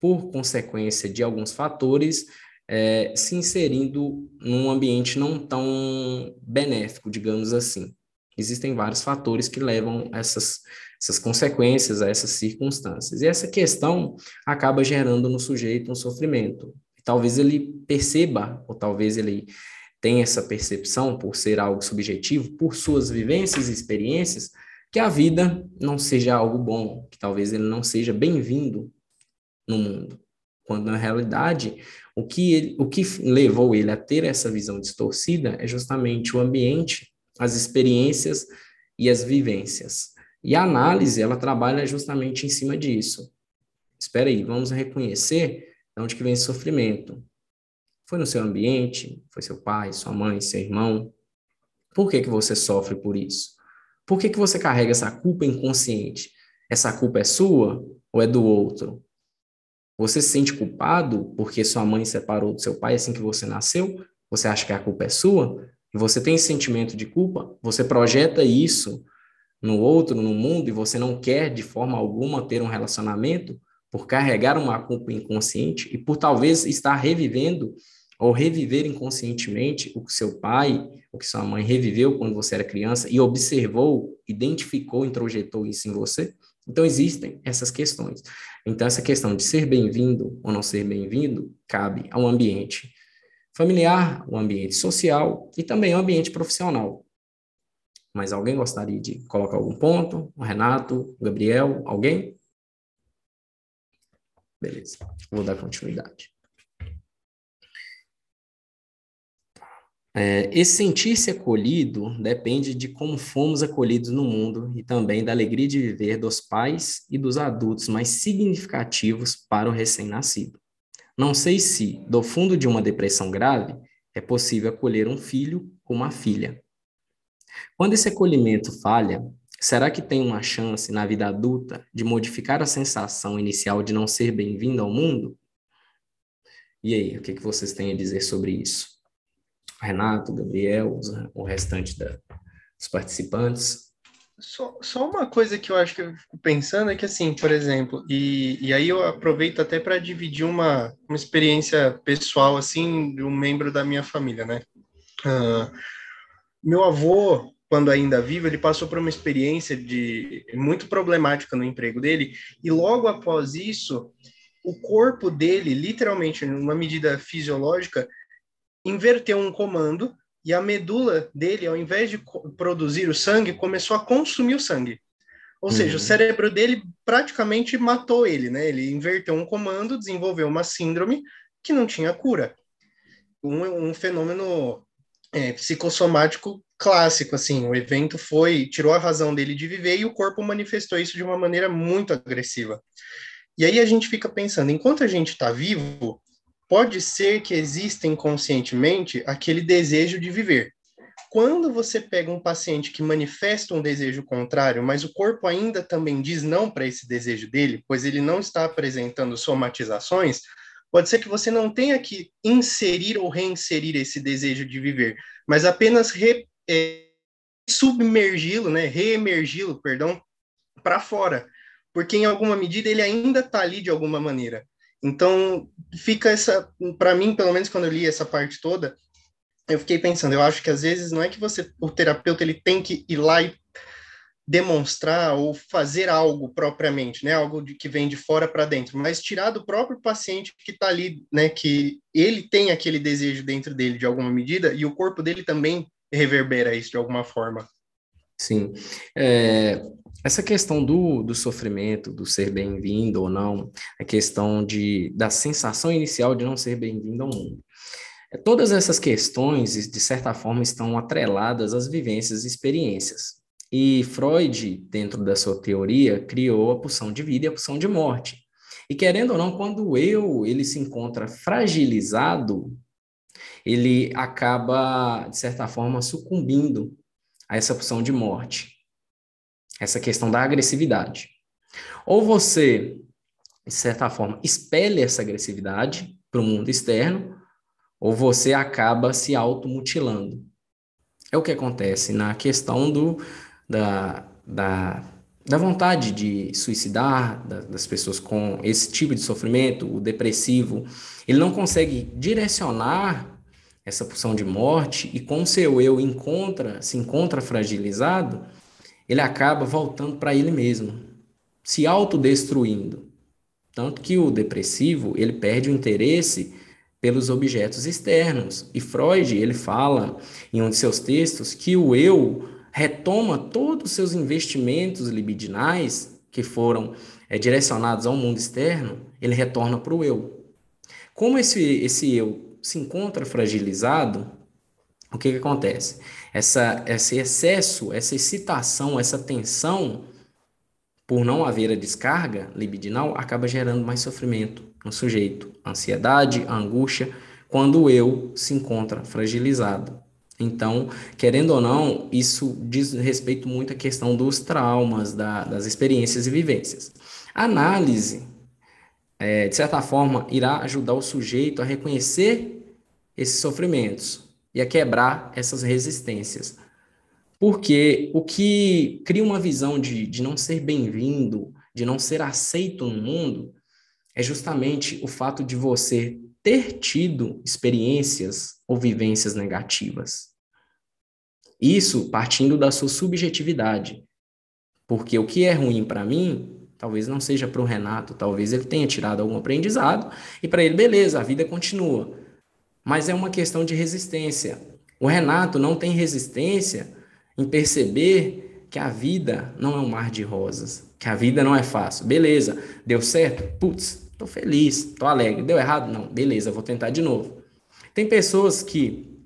por consequência de alguns fatores, é, se inserindo num ambiente não tão benéfico, digamos assim. Existem vários fatores que levam essas, essas consequências, a essas circunstâncias. E essa questão acaba gerando no sujeito um sofrimento. Talvez ele perceba, ou talvez ele tenha essa percepção, por ser algo subjetivo, por suas vivências e experiências, que a vida não seja algo bom, que talvez ele não seja bem-vindo no mundo. Quando, na realidade, o que, ele, o que levou ele a ter essa visão distorcida é justamente o ambiente as experiências e as vivências. E a análise, ela trabalha justamente em cima disso. Espera aí, vamos reconhecer de onde que vem esse sofrimento. Foi no seu ambiente? Foi seu pai, sua mãe, seu irmão? Por que que você sofre por isso? Por que que você carrega essa culpa inconsciente? Essa culpa é sua ou é do outro? Você se sente culpado porque sua mãe separou do seu pai assim que você nasceu? Você acha que a culpa é sua? e você tem esse sentimento de culpa, você projeta isso no outro, no mundo, e você não quer de forma alguma ter um relacionamento por carregar uma culpa inconsciente e por talvez estar revivendo ou reviver inconscientemente o que seu pai, o que sua mãe reviveu quando você era criança e observou, identificou, introjetou isso em você. Então existem essas questões. Então essa questão de ser bem-vindo ou não ser bem-vindo cabe ao ambiente familiar, o ambiente social e também o ambiente profissional. Mas alguém gostaria de colocar algum ponto? O Renato, o Gabriel, alguém? Beleza, vou dar continuidade. É, esse sentir-se acolhido depende de como fomos acolhidos no mundo e também da alegria de viver dos pais e dos adultos mais significativos para o recém-nascido. Não sei se, do fundo de uma depressão grave, é possível acolher um filho ou uma filha. Quando esse acolhimento falha, será que tem uma chance na vida adulta de modificar a sensação inicial de não ser bem-vindo ao mundo? E aí, o que, que vocês têm a dizer sobre isso? Renato, Gabriel, o restante da, dos participantes.
Só, só uma coisa que eu acho que eu fico pensando é que, assim, por exemplo, e, e aí eu aproveito até para dividir uma, uma experiência pessoal, assim, de um membro da minha família, né? Uh, meu avô, quando ainda vivo, ele passou por uma experiência de muito problemática no emprego dele, e logo após isso, o corpo dele, literalmente, numa medida fisiológica, inverteu um comando e a medula dele, ao invés de produzir o sangue, começou a consumir o sangue. Ou uhum. seja, o cérebro dele praticamente matou ele, né? Ele inverteu um comando, desenvolveu uma síndrome que não tinha cura. Um, um fenômeno é, psicossomático clássico, assim. O evento foi, tirou a razão dele de viver e o corpo manifestou isso de uma maneira muito agressiva. E aí a gente fica pensando, enquanto a gente está vivo, pode ser que exista inconscientemente aquele desejo de viver. Quando você pega um paciente que manifesta um desejo contrário, mas o corpo ainda também diz não para esse desejo dele, pois ele não está apresentando somatizações, pode ser que você não tenha que inserir ou reinserir esse desejo de viver, mas apenas re, é, submergi-lo, né, reemergi-lo, perdão, para fora, porque em alguma medida ele ainda está ali de alguma maneira. Então, fica essa, para mim, pelo menos quando eu li essa parte toda, eu fiquei pensando, eu acho que às vezes não é que você, o terapeuta, ele tem que ir lá e demonstrar ou fazer algo propriamente, né, algo de, que vem de fora para dentro, mas tirar do próprio paciente que está ali, né, que ele tem aquele desejo dentro dele de alguma medida e o corpo dele também reverbera isso de alguma forma.
Sim. É, essa questão do, do sofrimento, do ser bem-vindo ou não, a questão de, da sensação inicial de não ser bem-vindo ao mundo. É, todas essas questões, de certa forma, estão atreladas às vivências e experiências. E Freud, dentro da sua teoria, criou a pulsão de vida e a pulsão de morte. E querendo ou não, quando o eu ele se encontra fragilizado, ele acaba, de certa forma, sucumbindo a essa opção de morte, essa questão da agressividade. Ou você, de certa forma, espelha essa agressividade para o mundo externo, ou você acaba se automutilando. É o que acontece na questão do, da, da, da vontade de suicidar, da, das pessoas com esse tipo de sofrimento, o depressivo. Ele não consegue direcionar essa pulsão de morte, e com o seu eu encontra, se encontra fragilizado, ele acaba voltando para ele mesmo, se autodestruindo. Tanto que o depressivo, ele perde o interesse pelos objetos externos. E Freud, ele fala em um de seus textos que o eu retoma todos os seus investimentos libidinais que foram é, direcionados ao mundo externo, ele retorna para o eu. Como esse, esse eu se encontra fragilizado, o que, que acontece? Essa, esse excesso, essa excitação, essa tensão, por não haver a descarga libidinal, acaba gerando mais sofrimento no sujeito. Ansiedade, angústia, quando o eu se encontra fragilizado. Então, querendo ou não, isso diz respeito muito à questão dos traumas, da, das experiências e vivências. Análise é, de certa forma, irá ajudar o sujeito a reconhecer esses sofrimentos e a quebrar essas resistências. Porque o que cria uma visão de, de não ser bem-vindo, de não ser aceito no mundo, é justamente o fato de você ter tido experiências ou vivências negativas. Isso partindo da sua subjetividade. Porque o que é ruim para mim Talvez não seja para o Renato, talvez ele tenha tirado algum aprendizado e para ele, beleza, a vida continua. Mas é uma questão de resistência. O Renato não tem resistência em perceber que a vida não é um mar de rosas, que a vida não é fácil. Beleza, deu certo? Putz, tô feliz, tô alegre. Deu errado? Não, beleza, vou tentar de novo. Tem pessoas que,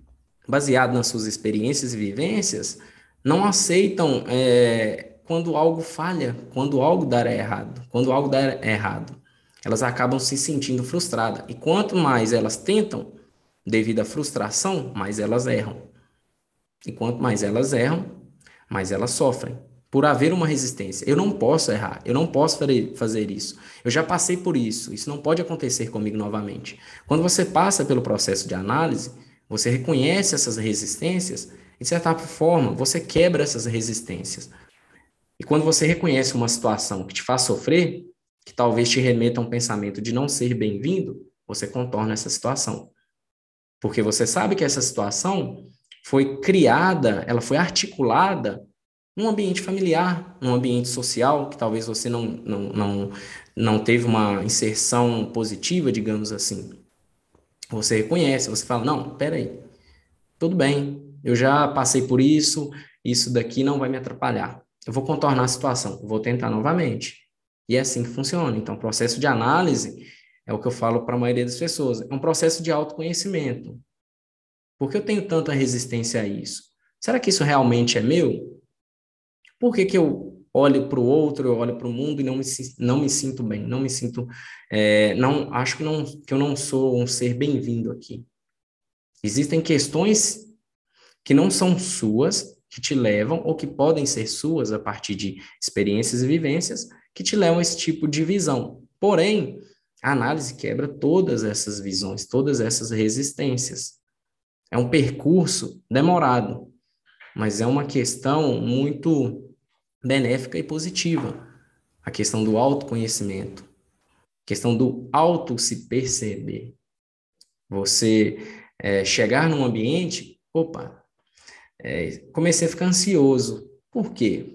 baseado nas suas experiências e vivências, não aceitam é, quando algo falha, quando algo dar errado, quando algo der errado. Elas acabam se sentindo frustradas. E quanto mais elas tentam, devido à frustração, mais elas erram. E quanto mais elas erram, mais elas sofrem. Por haver uma resistência. Eu não posso errar, eu não posso fazer isso. Eu já passei por isso, isso não pode acontecer comigo novamente. Quando você passa pelo processo de análise, você reconhece essas resistências e, de certa forma, você quebra essas resistências. E quando você reconhece uma situação que te faz sofrer, que talvez te remeta a um pensamento de não ser bem-vindo, você contorna essa situação. Porque você sabe que essa situação foi criada, ela foi articulada num ambiente familiar, num ambiente social, que talvez você não, não, não, não teve uma inserção positiva, digamos assim. Você reconhece, você fala, não, peraí, tudo bem, eu já passei por isso, isso daqui não vai me atrapalhar eu vou contornar a situação, vou tentar novamente. E é assim que funciona. Então, o processo de análise é o que eu falo para a maioria das pessoas, é um processo de autoconhecimento. Por que eu tenho tanta resistência a isso? Será que isso realmente é meu? Por que, que eu olho para o outro, eu olho para o mundo e não me, não me sinto bem, não me sinto, é, não acho que, não, que eu não sou um ser bem-vindo aqui. Existem questões que não são suas, que te levam, ou que podem ser suas a partir de experiências e vivências, que te levam a esse tipo de visão. Porém, a análise quebra todas essas visões, todas essas resistências. É um percurso demorado, mas é uma questão muito benéfica e positiva. A questão do autoconhecimento, a questão do auto se perceber. Você é, chegar num ambiente, opa, é, comecei a ficar ansioso. Por quê?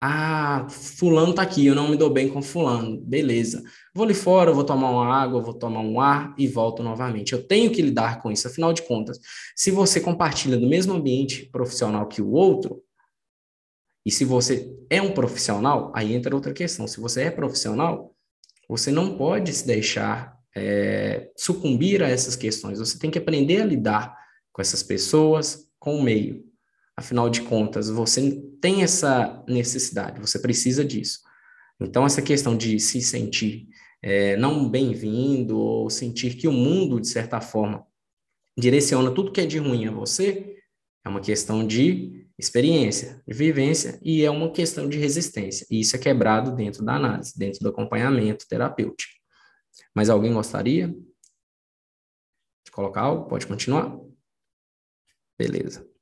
Ah, fulano tá aqui, eu não me dou bem com fulano. Beleza. Vou ali fora, vou tomar uma água, vou tomar um ar e volto novamente. Eu tenho que lidar com isso. Afinal de contas, se você compartilha do mesmo ambiente profissional que o outro, E se você é um profissional, aí entra outra questão. Se você é profissional, você não pode se deixar é, sucumbir a essas questões. Você tem que aprender a lidar com essas pessoas, com o meio. Afinal de contas, você tem essa necessidade, você precisa disso. Então, essa questão de se sentir é, não bem-vindo ou sentir que o mundo, de certa forma, direciona tudo que é de ruim a você, é uma questão de experiência, de vivência e é uma questão de resistência. E isso é quebrado dentro da análise, dentro do acompanhamento terapêutico. Mas alguém gostaria de colocar algo? Pode continuar? Beleza.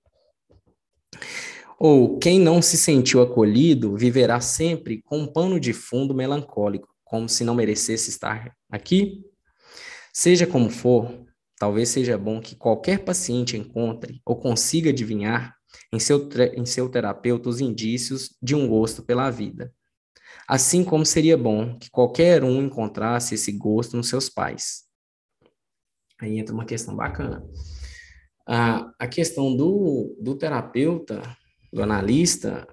Ou quem não se sentiu acolhido viverá sempre com um pano de fundo melancólico, como se não merecesse estar aqui? Seja como for, talvez seja bom que qualquer paciente encontre ou consiga adivinhar em seu, em seu terapeuta os indícios de um gosto pela vida. Assim como seria bom que qualquer um encontrasse esse gosto nos seus pais. Aí entra uma questão bacana. A, a questão do, do terapeuta, do analista,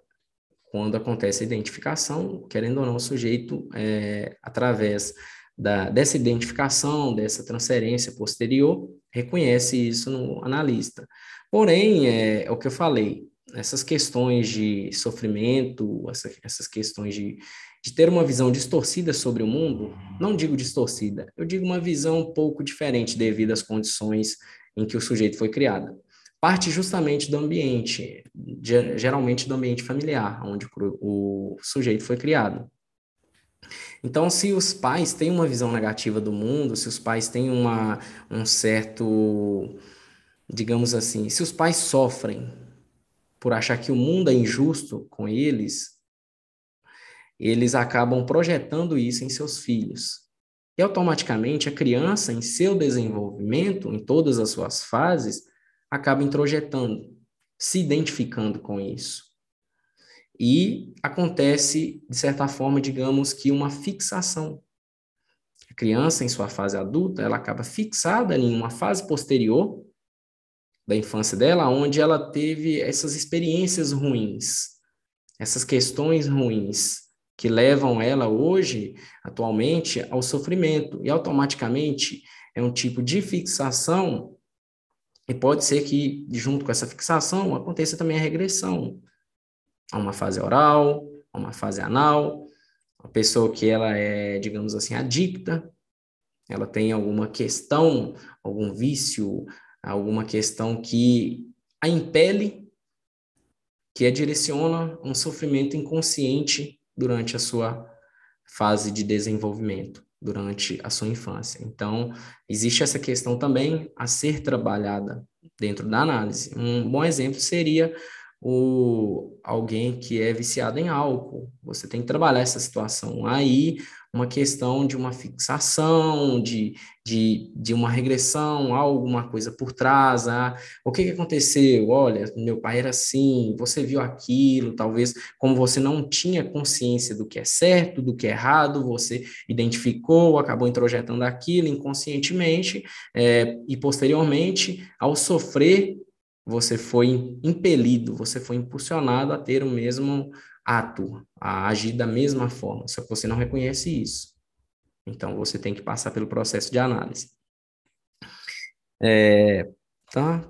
quando acontece a identificação, querendo ou não, o sujeito, é, através da, dessa identificação, dessa transferência posterior, reconhece isso no analista. Porém, é, é o que eu falei, essas questões de sofrimento, essa, essas questões de, de ter uma visão distorcida sobre o mundo, não digo distorcida, eu digo uma visão um pouco diferente devido às condições em que o sujeito foi criado. Parte justamente do ambiente, geralmente do ambiente familiar, onde o sujeito foi criado. Então, se os pais têm uma visão negativa do mundo, se os pais têm uma, um certo, digamos assim, se os pais sofrem por achar que o mundo é injusto com eles, eles acabam projetando isso em seus filhos. E automaticamente a criança, em seu desenvolvimento, em todas as suas fases, acaba introjetando, se identificando com isso. E acontece, de certa forma, digamos que uma fixação. A criança, em sua fase adulta, ela acaba fixada em uma fase posterior da infância dela, onde ela teve essas experiências ruins, essas questões ruins, que levam ela hoje, atualmente, ao sofrimento. E automaticamente é um tipo de fixação, e pode ser que, junto com essa fixação, aconteça também a regressão a uma fase oral, a uma fase anal, a pessoa que ela é, digamos assim, adicta, ela tem alguma questão, algum vício, alguma questão que a impele, que a direciona um sofrimento inconsciente durante a sua fase de desenvolvimento, durante a sua infância. Então, existe essa questão também a ser trabalhada dentro da análise. Um bom exemplo seria o alguém que é viciado em álcool. Você tem que trabalhar essa situação. Aí, uma questão de uma fixação, de, de, de uma regressão, alguma coisa por trás. Ah, o que, que aconteceu? Olha, meu pai era assim, você viu aquilo, talvez como você não tinha consciência do que é certo, do que é errado, você identificou, acabou introjetando aquilo inconscientemente, é, e posteriormente, ao sofrer você foi impelido, você foi impulsionado a ter o mesmo ato, a agir da mesma forma, só que você não reconhece isso. Então, você tem que passar pelo processo de análise. É, tá?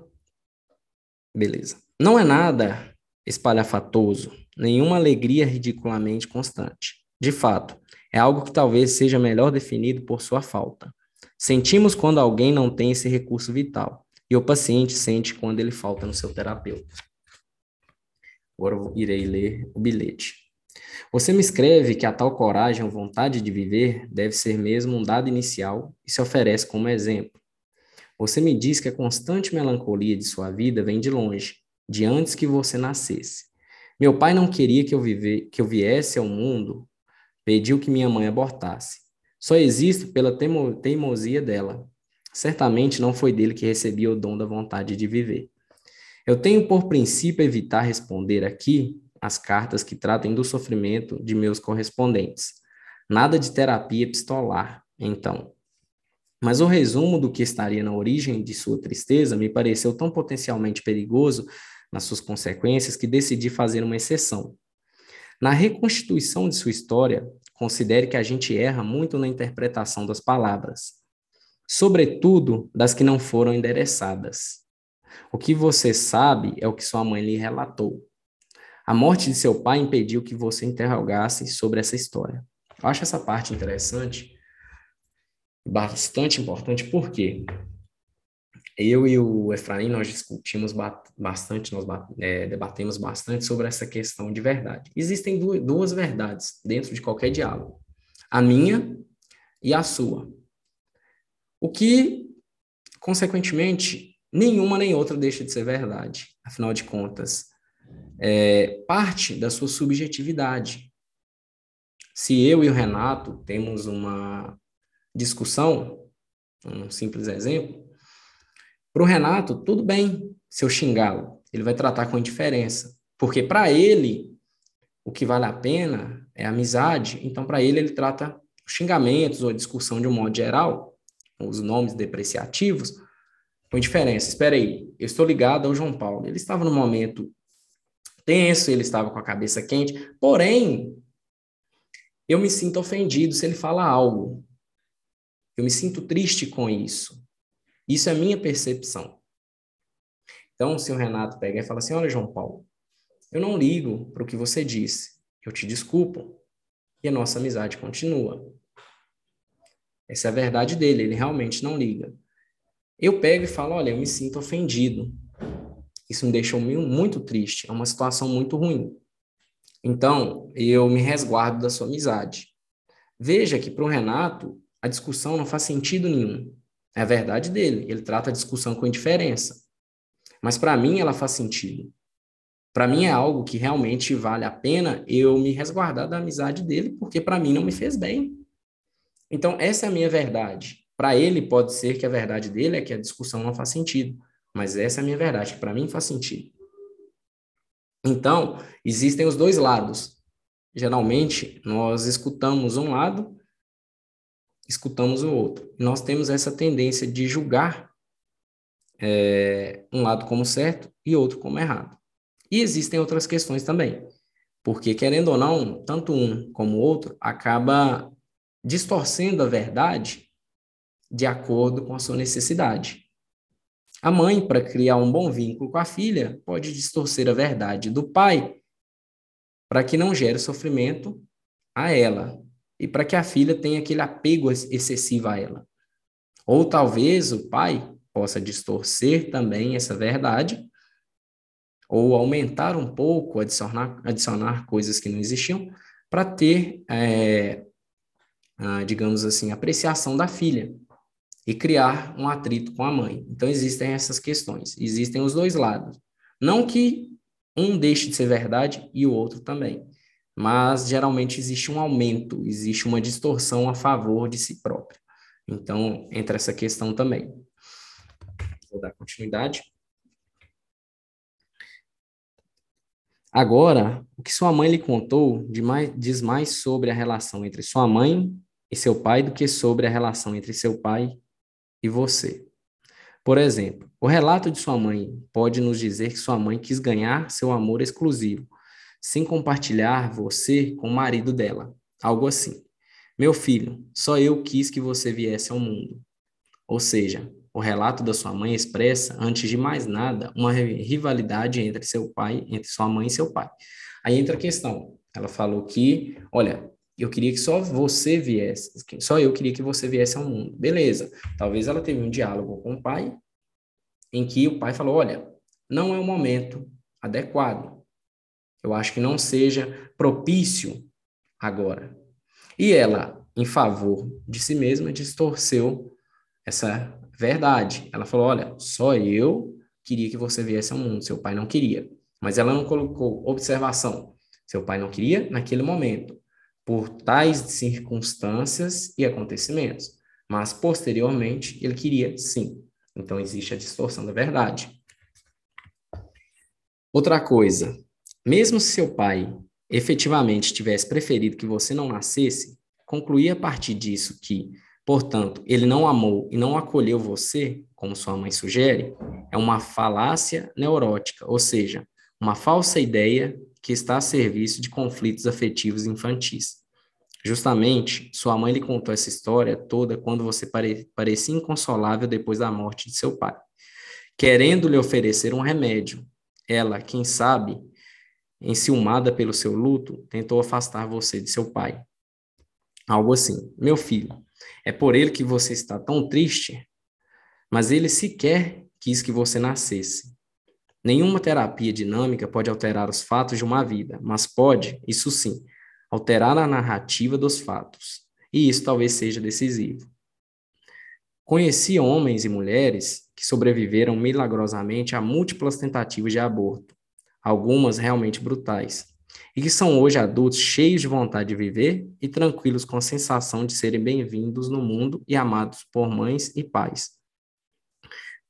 Beleza. Não é nada espalhafatoso, nenhuma alegria ridiculamente constante. De fato, é algo que talvez seja melhor definido por sua falta. Sentimos quando alguém não tem esse recurso vital. E o paciente sente quando ele falta no seu terapeuta. Agora eu irei ler o bilhete. Você me escreve que a tal coragem ou vontade de viver deve ser mesmo um dado inicial e se oferece como exemplo. Você me diz que a constante melancolia de sua vida vem de longe, de antes que você nascesse. Meu pai não queria que eu, viver, que eu viesse ao mundo, pediu que minha mãe abortasse. Só existo pela teimosia dela, Certamente não foi dele que recebi o dom da vontade de viver. Eu tenho por princípio evitar responder aqui as cartas que tratem do sofrimento de meus correspondentes. Nada de terapia epistolar, então. Mas o resumo do que estaria na origem de sua tristeza me pareceu tão potencialmente perigoso nas suas consequências que decidi fazer uma exceção, Na reconstituição de sua história, considere que a gente erra muito na interpretação das palavras, sobretudo das que não foram endereçadas. O que você sabe é o que sua mãe lhe relatou. A morte de seu pai impediu que você interrogasse sobre essa história. Eu acho essa parte interessante, bastante importante, porque eu e o Efraim, nós discutimos bastante, nós é, debatemos bastante sobre essa questão de verdade. Existem duas verdades dentro de qualquer diálogo: a minha e a sua. O que, consequentemente, nenhuma nem outra deixa de ser verdade. Afinal de contas, é parte da sua subjetividade. Se eu e o Renato temos uma discussão, um simples exemplo, para o Renato, tudo bem se eu xingá-lo, ele vai tratar com indiferença, porque para ele o que vale a pena é a amizade, então para ele ele trata xingamentos ou discussão de um modo geral, os nomes depreciativos, com indiferença. Espera aí, eu estou ligado ao João Paulo. Ele estava num momento tenso, ele estava com a cabeça quente, porém, eu me sinto ofendido se ele fala algo. Eu me sinto triste com isso. Isso é minha percepção. Então, se o Renato pega e fala assim: Olha, João Paulo, eu não ligo para o que você disse, eu te desculpo, e a nossa amizade continua. Essa é a verdade dele, ele realmente não liga. Eu pego e falo: Olha, eu me sinto ofendido. Isso me deixou muito triste, é uma situação muito ruim. Então, eu me resguardo da sua amizade. Veja que para o Renato, a discussão não faz sentido nenhum. É a verdade dele. Ele trata a discussão com indiferença. Mas para mim ela faz sentido. Para mim é algo que realmente vale a pena eu me resguardar da amizade dele, porque para mim não me fez bem. Então, essa é a minha verdade. Para ele pode ser que a verdade dele é que a discussão não faz sentido, mas essa é a minha verdade, que para mim faz sentido. Então, existem os dois lados. Geralmente, nós escutamos um lado escutamos o outro. Nós temos essa tendência de julgar é, um lado como certo e outro como errado. E existem outras questões também, porque querendo ou não, tanto um como o outro acaba distorcendo a verdade de acordo com a sua necessidade. A mãe, para criar um bom vínculo com a filha, pode distorcer a verdade do pai para que não gere sofrimento a ela, e para que a filha tenha aquele apego excessivo a ela. Ou talvez o pai possa distorcer também essa verdade, ou aumentar um pouco, adicionar, adicionar coisas que não existiam, para ter, é, digamos assim, apreciação da filha e criar um atrito com a mãe. Então, existem essas questões, existem os dois lados. Não que um deixe de ser verdade e o outro também mas geralmente existe um aumento, existe uma distorção a favor de si próprio. Então, entra essa questão também. Vou dar continuidade. Agora, o que sua mãe lhe contou diz mais sobre a relação entre sua mãe e seu pai do que sobre a relação entre seu pai e você. Por exemplo, o relato de sua mãe pode nos dizer que sua mãe quis ganhar seu amor exclusivo, sem compartilhar você com o marido dela. Algo assim. Meu filho, só eu quis que você viesse ao mundo. Ou seja, o relato da sua mãe expressa, antes de mais nada, uma rivalidade entre seu pai, entre sua mãe e seu pai. Aí entra a questão. Ela falou que, olha, eu queria que só você viesse, só eu queria que você viesse ao mundo. Beleza. Talvez ela teve um diálogo com o pai, em que o pai falou: olha, não é o momento adequado. Eu acho que não seja propício agora. E ela, em favor de si mesma, distorceu essa verdade. Ela falou: Olha, só eu queria que você viesse ao mundo, seu pai não queria. Mas ela não colocou observação. Seu pai não queria naquele momento, por tais circunstâncias e acontecimentos. Mas posteriormente ele queria sim. Então existe a distorção da verdade. Outra coisa, mesmo se seu pai efetivamente tivesse preferido que você não nascesse, concluir a partir disso que, portanto, ele não amou e não acolheu você, como sua mãe sugere, é uma falácia neurótica, ou seja, uma falsa ideia que está a serviço de conflitos afetivos infantis. Justamente, sua mãe lhe contou essa história toda quando você pare parecia inconsolável depois da morte de seu pai. Querendo lhe oferecer um remédio, ela, quem sabe, enciumada pelo seu luto, tentou afastar você de seu pai. Algo assim: Meu filho, é por ele que você está tão triste, mas ele sequer quis que você nascesse. Nenhuma terapia dinâmica pode alterar os fatos de uma vida, mas pode, isso sim, alterar a narrativa dos fatos. E isso talvez seja decisivo. Conheci homens e mulheres que sobreviveram milagrosamente a múltiplas tentativas de aborto, algumas realmente brutais, e que são hoje adultos cheios de vontade de viver e tranquilos com a sensação de serem bem-vindos no mundo e amados por mães e pais.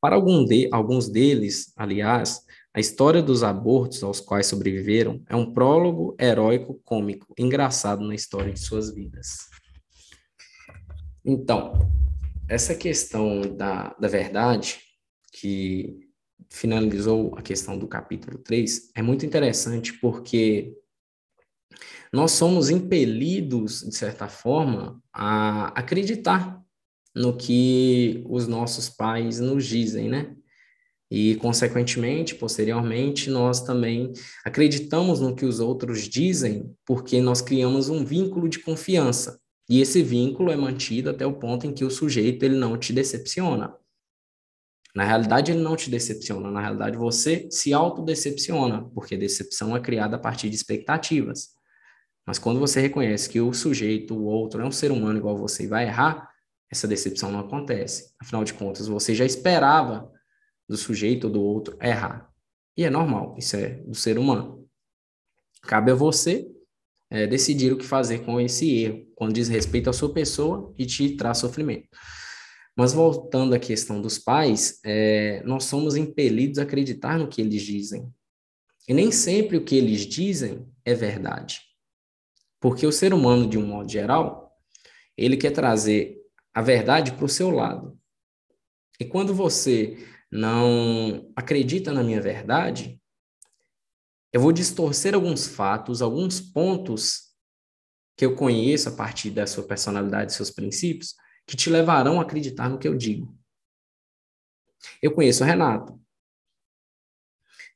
Para de, alguns deles, aliás, a história dos abortos aos quais sobreviveram é um prólogo heróico, cômico, engraçado na história de suas vidas. Então, essa questão da, da verdade, que finalizou a questão do capítulo 3, é muito interessante porque nós somos impelidos, de certa forma, a acreditar no que os nossos pais nos dizem, né? E, consequentemente, posteriormente, nós também acreditamos no que os outros dizem porque nós criamos um vínculo de confiança. E esse vínculo é mantido até o ponto em que o sujeito ele não te decepciona. Na realidade, ele não te decepciona. Na realidade, você se autodecepciona, porque decepção é criada a partir de expectativas. Mas quando você reconhece que o sujeito, o outro, é um ser humano igual você e vai errar, essa decepção não acontece. Afinal de contas, você já esperava do sujeito ou do outro errar. E é normal, isso é do ser humano. Cabe a você é, decidir o que fazer com esse erro, quando diz respeito à sua pessoa e te traz sofrimento. Mas voltando à questão dos pais, é, nós somos impelidos a acreditar no que eles dizem. E nem sempre o que eles dizem é verdade. Porque o ser humano, de um modo geral, ele quer trazer a verdade para o seu lado. E quando você não acredita na minha verdade, eu vou distorcer alguns fatos, alguns pontos que eu conheço a partir da sua personalidade, seus princípios, que te levarão a acreditar no que eu digo. Eu conheço o Renato.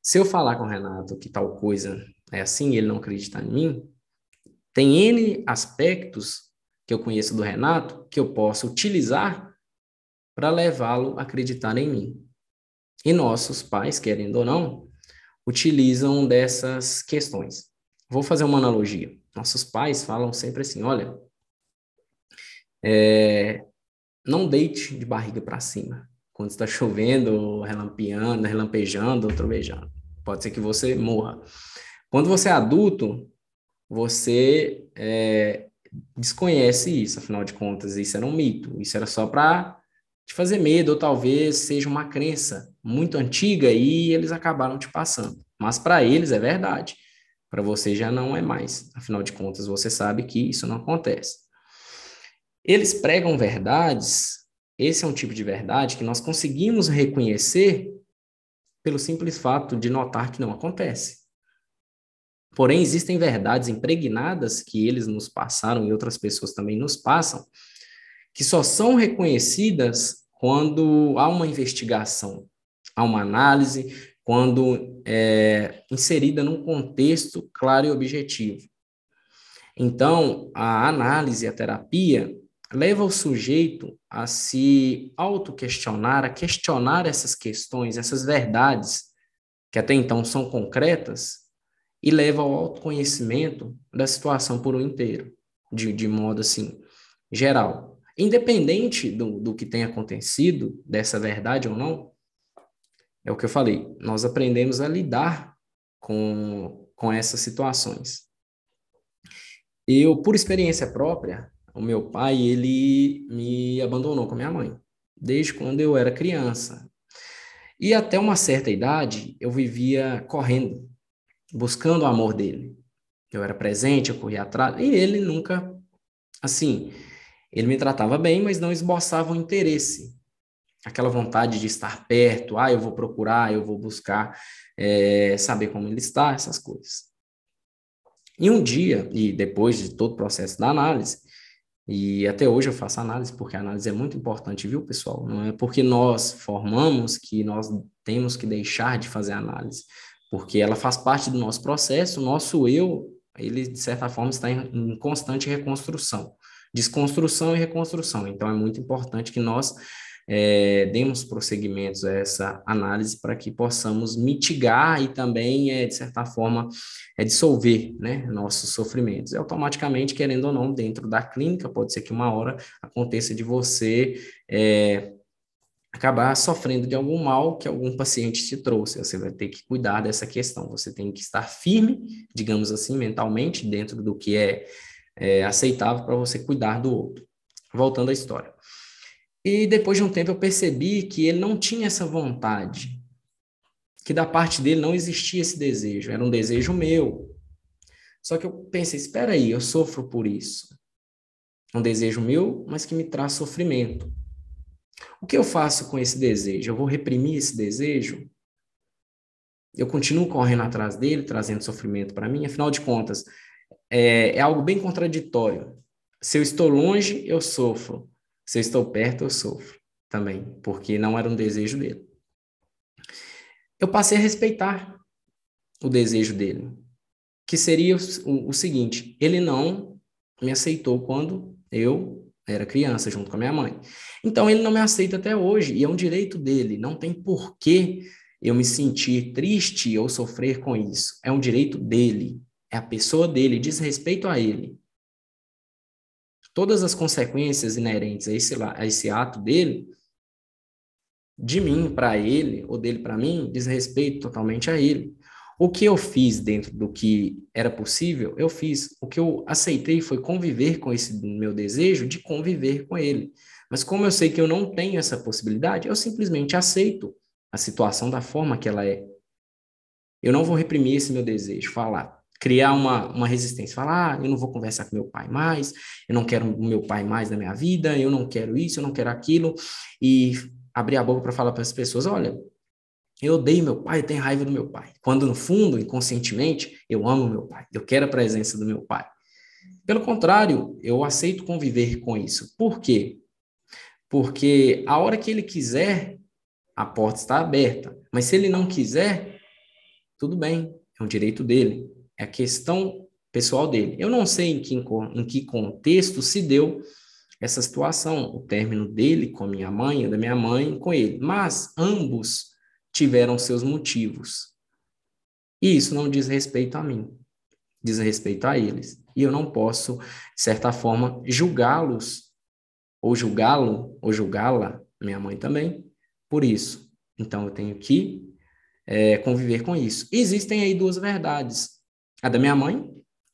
Se eu falar com o Renato que tal coisa é assim e ele não acreditar em mim, tem N aspectos que eu conheço do Renato que eu posso utilizar para levá-lo a acreditar em mim. E nossos pais, querendo ou não, utilizam dessas questões. Vou fazer uma analogia. Nossos pais falam sempre assim: olha, é, não deite de barriga para cima quando está chovendo, relampeando, relampejando ou trovejando. Pode ser que você morra. Quando você é adulto, você é, desconhece isso, afinal de contas, isso era um mito, isso era só para te fazer medo, ou talvez seja uma crença muito antiga e eles acabaram te passando. Mas para eles é verdade, para você já não é mais, afinal de contas, você sabe que isso não acontece. Eles pregam verdades, esse é um tipo de verdade que nós conseguimos reconhecer pelo simples fato de notar que não acontece. Porém, existem verdades impregnadas que eles nos passaram e outras pessoas também nos passam, que só são reconhecidas quando há uma investigação, há uma análise, quando é inserida num contexto claro e objetivo. Então, a análise, a terapia, leva o sujeito a se auto-questionar, a questionar essas questões, essas verdades, que até então são concretas, e leva ao autoconhecimento da situação por um inteiro, de, de modo assim, geral. Independente do, do que tenha acontecido, dessa verdade ou não, é o que eu falei, nós aprendemos a lidar com, com essas situações. Eu, por experiência própria, o meu pai, ele me abandonou com a minha mãe, desde quando eu era criança. E até uma certa idade, eu vivia correndo buscando o amor dele. Eu era presente, eu corria atrás, e ele nunca, assim, ele me tratava bem, mas não esboçava o interesse. Aquela vontade de estar perto, ah, eu vou procurar, eu vou buscar é, saber como ele está, essas coisas. E um dia, e depois de todo o processo da análise, e até hoje eu faço análise, porque a análise é muito importante, viu, pessoal? Não é porque nós formamos que nós temos que deixar de fazer análise, porque ela faz parte do nosso processo, o nosso eu, ele, de certa forma, está em, em constante reconstrução, desconstrução e reconstrução. Então, é muito importante que nós é, demos prosseguimentos a essa análise para que possamos mitigar e também, é, de certa forma, é, dissolver né, nossos sofrimentos. E automaticamente, querendo ou não, dentro da clínica, pode ser que uma hora aconteça de você é, acabar sofrendo de algum mal que algum paciente te trouxe. Você vai ter que cuidar dessa questão. Você tem que estar firme, digamos assim, mentalmente, dentro do que é, é aceitável para você cuidar do outro. Voltando à história. E depois de um tempo eu percebi que ele não tinha essa vontade, que da parte dele não existia esse desejo, era um desejo meu. Só que eu pensei, espera aí, eu sofro por isso. É um desejo meu, mas que me traz sofrimento. O que eu faço com esse desejo? Eu vou reprimir esse desejo? Eu continuo correndo atrás dele, trazendo sofrimento para mim? Afinal de contas, é, é algo bem contraditório. Se eu estou longe, eu sofro. Se eu estou perto, eu sofro também, porque não era um desejo dele. Eu passei a respeitar o desejo dele, que seria o, o seguinte: ele não me aceitou quando eu era criança, junto com a minha mãe. Então, ele não me aceita até hoje, e é um direito dele, não tem porquê eu me sentir triste ou sofrer com isso. É um direito dele, é a pessoa dele, diz respeito a ele todas as consequências inerentes a esse, a esse ato dele, de mim para ele, ou dele para mim, diz respeito totalmente a ele. O que eu fiz dentro do que era possível, eu fiz. O que eu aceitei foi conviver com esse meu desejo de conviver com ele. Mas como eu sei que eu não tenho essa possibilidade, eu simplesmente aceito a situação da forma que ela é. Eu não vou reprimir esse meu desejo, falar, criar uma, uma resistência, falar, ah, eu não vou conversar com meu pai mais, eu não quero o meu pai mais na minha vida, eu não quero isso, eu não quero aquilo, e abrir a boca para falar para as pessoas, olha, eu odeio meu pai, eu tenho raiva do meu pai. Quando no fundo, inconscientemente, eu amo meu pai, eu quero a presença do meu pai. Pelo contrário, eu aceito conviver com isso. Por quê? Porque a hora que ele quiser, a porta está aberta. Mas se ele não quiser, tudo bem, é um direito dele. É a questão pessoal dele. Eu não sei em que, em que contexto se deu essa situação, o término dele com a minha mãe, da minha mãe com ele, mas ambos tiveram seus motivos. E isso não diz respeito a mim, diz respeito a eles. E eu não posso, de certa forma, julgá-los, ou julgá-lo, ou julgá-la, minha mãe também, por isso. Então eu tenho que é, conviver com isso. Existem aí duas verdades. A da minha mãe,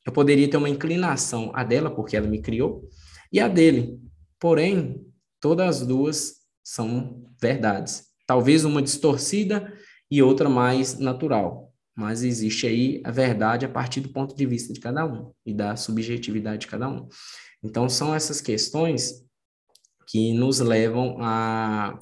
eu poderia ter uma inclinação a dela, porque ela me criou, e a dele. Porém, todas as duas são verdades. Talvez uma distorcida e outra mais natural. Mas existe aí a verdade a partir do ponto de vista de cada um e da subjetividade de cada um. Então, são essas questões que nos levam a,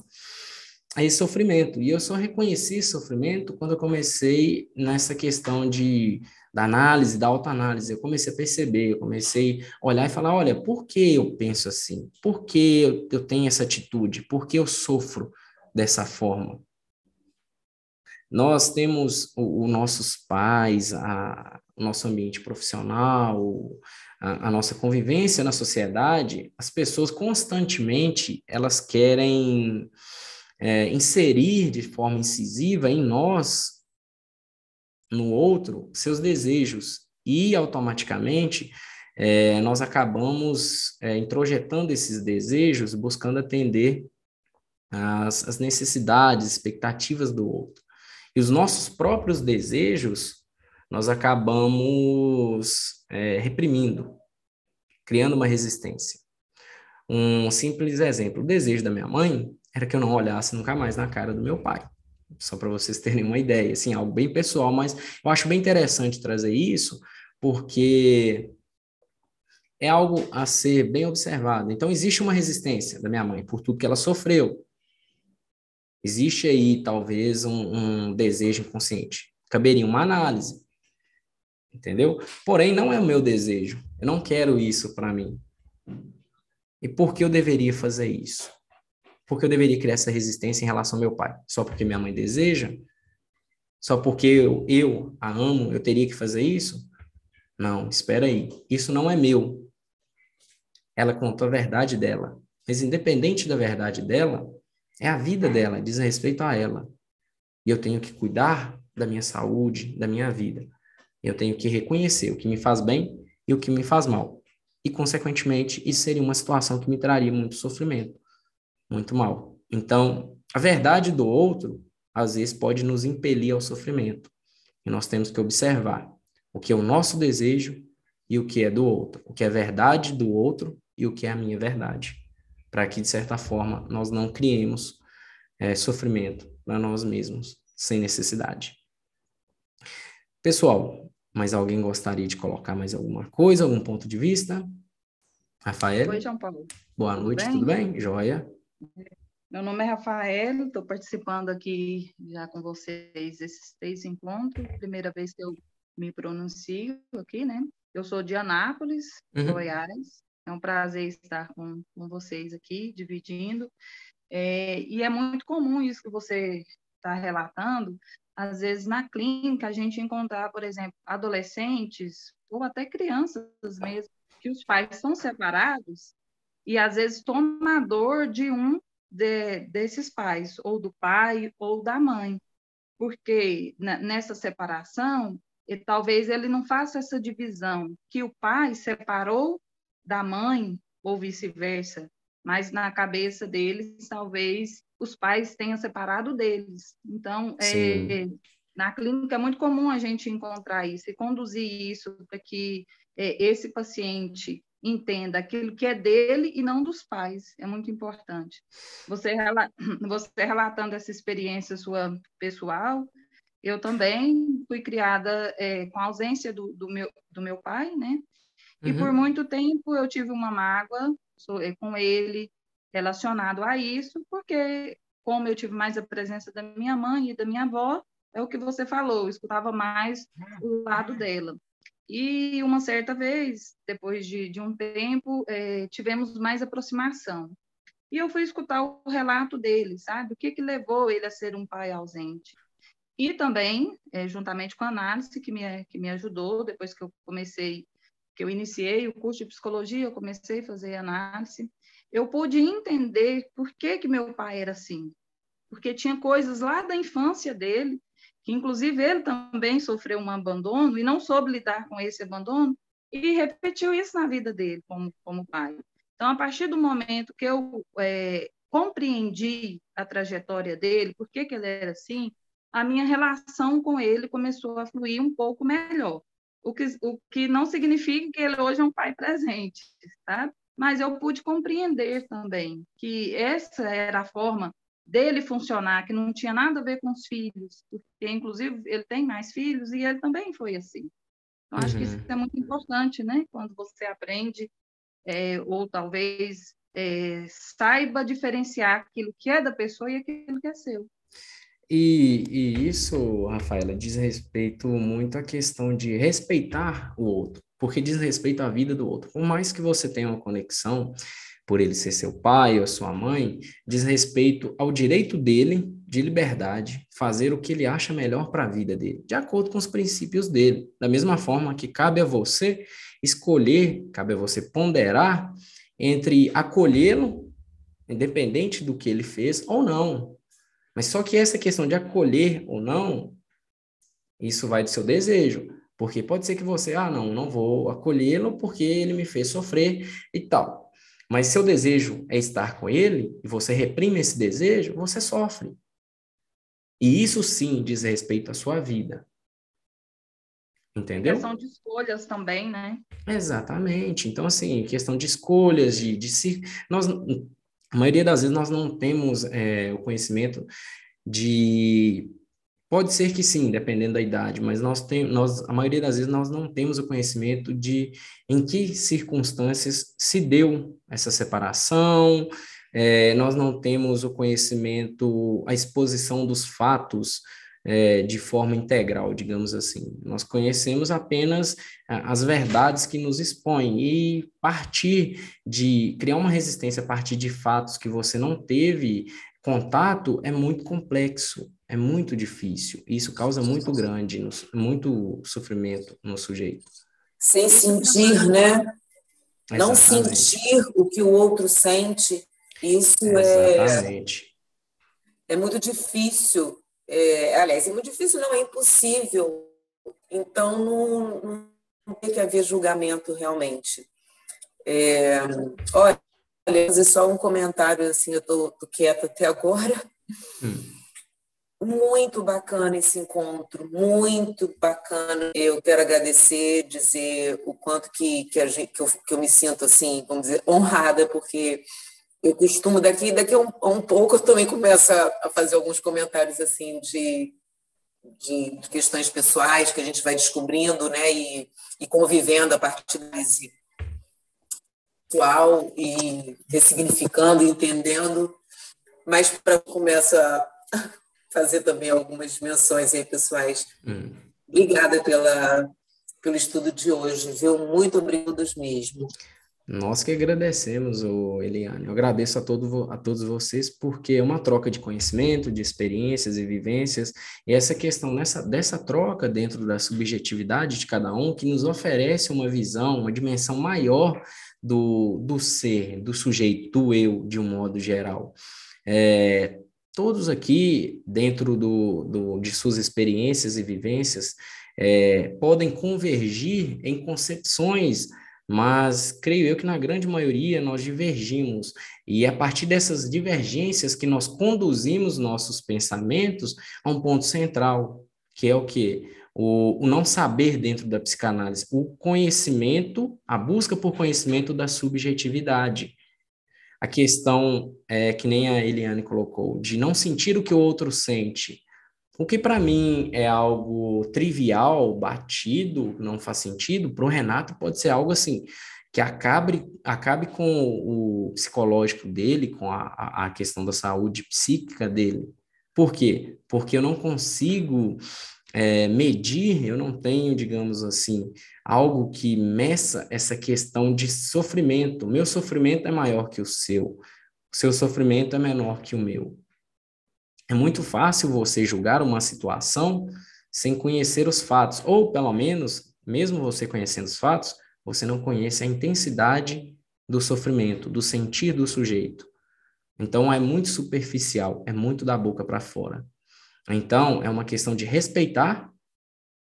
a esse sofrimento. E eu só reconheci esse sofrimento quando eu comecei nessa questão de da análise, da autoanálise, eu comecei a perceber, eu comecei a olhar e falar, olha, por que eu penso assim? Por que eu tenho essa atitude? Por que eu sofro dessa forma? Nós temos os nossos pais, a, o nosso ambiente profissional, a, a nossa convivência na sociedade, as pessoas constantemente, elas querem é, inserir de forma incisiva em nós no outro seus desejos e automaticamente é, nós acabamos é, introjetando esses desejos, buscando atender as, as necessidades, expectativas do outro. E os nossos próprios desejos nós acabamos é, reprimindo, criando uma resistência. Um simples exemplo: o desejo da minha mãe era que eu não olhasse nunca mais na cara do meu pai só para vocês terem uma ideia, assim, algo bem pessoal, mas eu acho bem interessante trazer isso, porque é algo a ser bem observado. Então, existe uma resistência da minha mãe por tudo que ela sofreu. Existe aí, talvez, um, um desejo inconsciente. Caberia uma análise. Entendeu? Porém, não é o meu desejo. Eu não quero isso para mim. E por que eu deveria fazer isso? Por que eu deveria criar essa resistência em relação ao meu pai? Só porque minha mãe deseja? Só porque eu, eu a amo, eu teria que fazer isso? Não, espera aí. Isso não é meu. Ela contou a verdade dela. Mas independente da verdade dela, é a vida dela, diz respeito a ela. E eu tenho que cuidar da minha saúde, da minha vida. Eu tenho que reconhecer o que me faz bem e o que me faz mal. E, consequentemente, isso seria uma situação que me traria muito sofrimento, muito mal. Então, a verdade do outro, às vezes, pode nos impelir ao sofrimento. E nós temos que observar o que é o nosso desejo e o que é do outro, o que é verdade do outro e o que é a minha verdade, para que, de certa forma, nós não criemos é, sofrimento para nós mesmos, sem necessidade. Pessoal, mas alguém gostaria de colocar mais alguma coisa, algum ponto de vista? Rafael?
Oi, João Paulo.
Boa tudo noite, bem? tudo bem? Joia.
Meu nome é Rafael, estou participando aqui já com vocês esses três encontros. Primeira vez que eu me pronuncio aqui, né? Eu sou de Anápolis, uhum. Goiás. É um prazer estar com, com vocês aqui, dividindo. É, e é muito comum isso que você está relatando, às vezes na clínica a gente encontrar, por exemplo, adolescentes ou até crianças mesmo, que os pais são separados e às vezes tomador de um de, desses pais, ou do pai ou da mãe, porque nessa separação, e talvez ele não faça essa divisão que o pai separou da mãe ou vice-versa, mas na cabeça deles talvez os pais tenham separado deles. Então, é, na clínica é muito comum a gente encontrar isso e conduzir isso para que é, esse paciente entenda aquilo que é dele e não dos pais. É muito importante. Você, (clears throat) você relatando essa experiência sua pessoal, eu também fui criada é, com a ausência do, do, meu, do meu pai, né? E uhum. por muito tempo eu tive uma mágoa é, com ele, relacionado a isso, porque como eu tive mais a presença da minha mãe e da minha avó, é o que você falou, eu escutava mais o lado dela. E uma certa vez, depois de, de um tempo, é, tivemos mais aproximação. E eu fui escutar o relato dele, sabe? O que, que levou ele a ser um pai ausente. E também, é, juntamente com a análise que me, que me ajudou, depois que eu comecei, que eu iniciei o curso de psicologia, eu comecei a fazer análise, eu pude entender por que, que meu pai era assim. Porque tinha coisas lá da infância dele, que inclusive ele também sofreu um abandono e não soube lidar com esse abandono, e repetiu isso na vida dele como, como pai. Então, a partir do momento que eu é, compreendi a trajetória dele, por que, que ele era assim, a minha relação com ele começou a fluir um pouco melhor. O que, o que não significa que ele hoje é um pai presente, sabe? mas eu pude compreender também que essa era a forma dele funcionar, que não tinha nada a ver com os filhos, porque inclusive ele tem mais filhos e ele também foi assim. Então acho uhum. que isso uhum. é muito importante, né? Quando você aprende é, ou talvez é, saiba diferenciar aquilo que é da pessoa e aquilo que é seu.
E, e, isso, Rafaela, diz respeito muito à questão de respeitar o outro porque diz respeito à vida do outro. Por mais que você tenha uma conexão, por ele ser seu pai ou sua mãe, diz respeito ao direito dele de liberdade, fazer o que ele acha melhor para a vida dele, de acordo com os princípios dele. Da mesma forma que cabe a você escolher, cabe a você ponderar entre acolhê-lo, independente do que ele fez ou não. Mas só que essa questão de acolher ou não, isso vai do seu desejo. Porque pode ser que você, ah, não, não vou acolhê-lo porque ele me fez sofrer e tal. Mas seu desejo é estar com ele e você reprime esse desejo, você sofre. E isso sim diz respeito à sua vida. Entendeu?
Questão de escolhas também, né?
Exatamente. Então, assim, questão de escolhas, de, de se. Nós, a maioria das vezes, nós não temos é, o conhecimento de Pode ser que sim, dependendo da idade, mas nós temos, nós, a maioria das vezes nós não temos o conhecimento de em que circunstâncias se deu essa separação, é, nós não temos o conhecimento, a exposição dos fatos é, de forma integral, digamos assim. Nós conhecemos apenas as verdades que nos expõem e partir de criar uma resistência a partir de fatos que você não teve contato é muito complexo, é muito difícil. Isso causa muito grande, muito sofrimento no sujeito.
Sem sentir, né? Exatamente. Não sentir o que o outro sente, isso é Exatamente. é, é muito difícil. É, aliás, é muito difícil, não é impossível. Então, não, não tem que haver julgamento realmente. É, olha, fazer só um comentário, assim, eu estou quieta até agora. Hum. Muito bacana esse encontro, muito bacana. Eu quero agradecer, dizer o quanto que, que, gente, que, eu, que eu me sinto, assim, vamos dizer, honrada, porque eu costumo, daqui, daqui a um, a um pouco, eu também começo a, a fazer alguns comentários, assim, de, de, de, questões pessoais que a gente vai descobrindo, né, e, e convivendo a partir desse atual e ressignificando, entendendo, mas para começar a fazer também algumas menções aí pessoais. Hum. Obrigada pela, pelo estudo de hoje, viu? Muito obrigada mesmo.
Nós que agradecemos, Eliane. Eu agradeço a, todo, a todos vocês, porque é uma troca de conhecimento, de experiências e vivências, e essa questão nessa, dessa troca dentro da subjetividade de cada um, que nos oferece uma visão, uma dimensão maior do, do ser, do sujeito, do eu, de um modo geral. É, todos aqui, dentro do, do, de suas experiências e vivências, é, podem convergir em concepções, mas creio eu que na grande maioria nós divergimos, e a partir dessas divergências que nós conduzimos nossos pensamentos a um ponto central, que é o que? o, o não saber dentro da psicanálise, o conhecimento, a busca por conhecimento da subjetividade. A questão, é, que nem a Eliane colocou, de não sentir o que o outro sente. O que para mim é algo trivial, batido, não faz sentido, para o Renato pode ser algo assim, que acabe, acabe com o psicológico dele, com a, a questão da saúde psíquica dele. Por quê? Porque eu não consigo é, medir, eu não tenho, digamos assim, algo que meça essa questão de sofrimento. Meu sofrimento é maior que o seu, o seu sofrimento é menor que o meu. É muito fácil você julgar uma situação sem conhecer os fatos, ou pelo menos, mesmo você conhecendo os fatos, você não conhece a intensidade do sofrimento, do sentir do sujeito. Então é muito superficial, é muito da boca para fora. Então, é uma questão de respeitar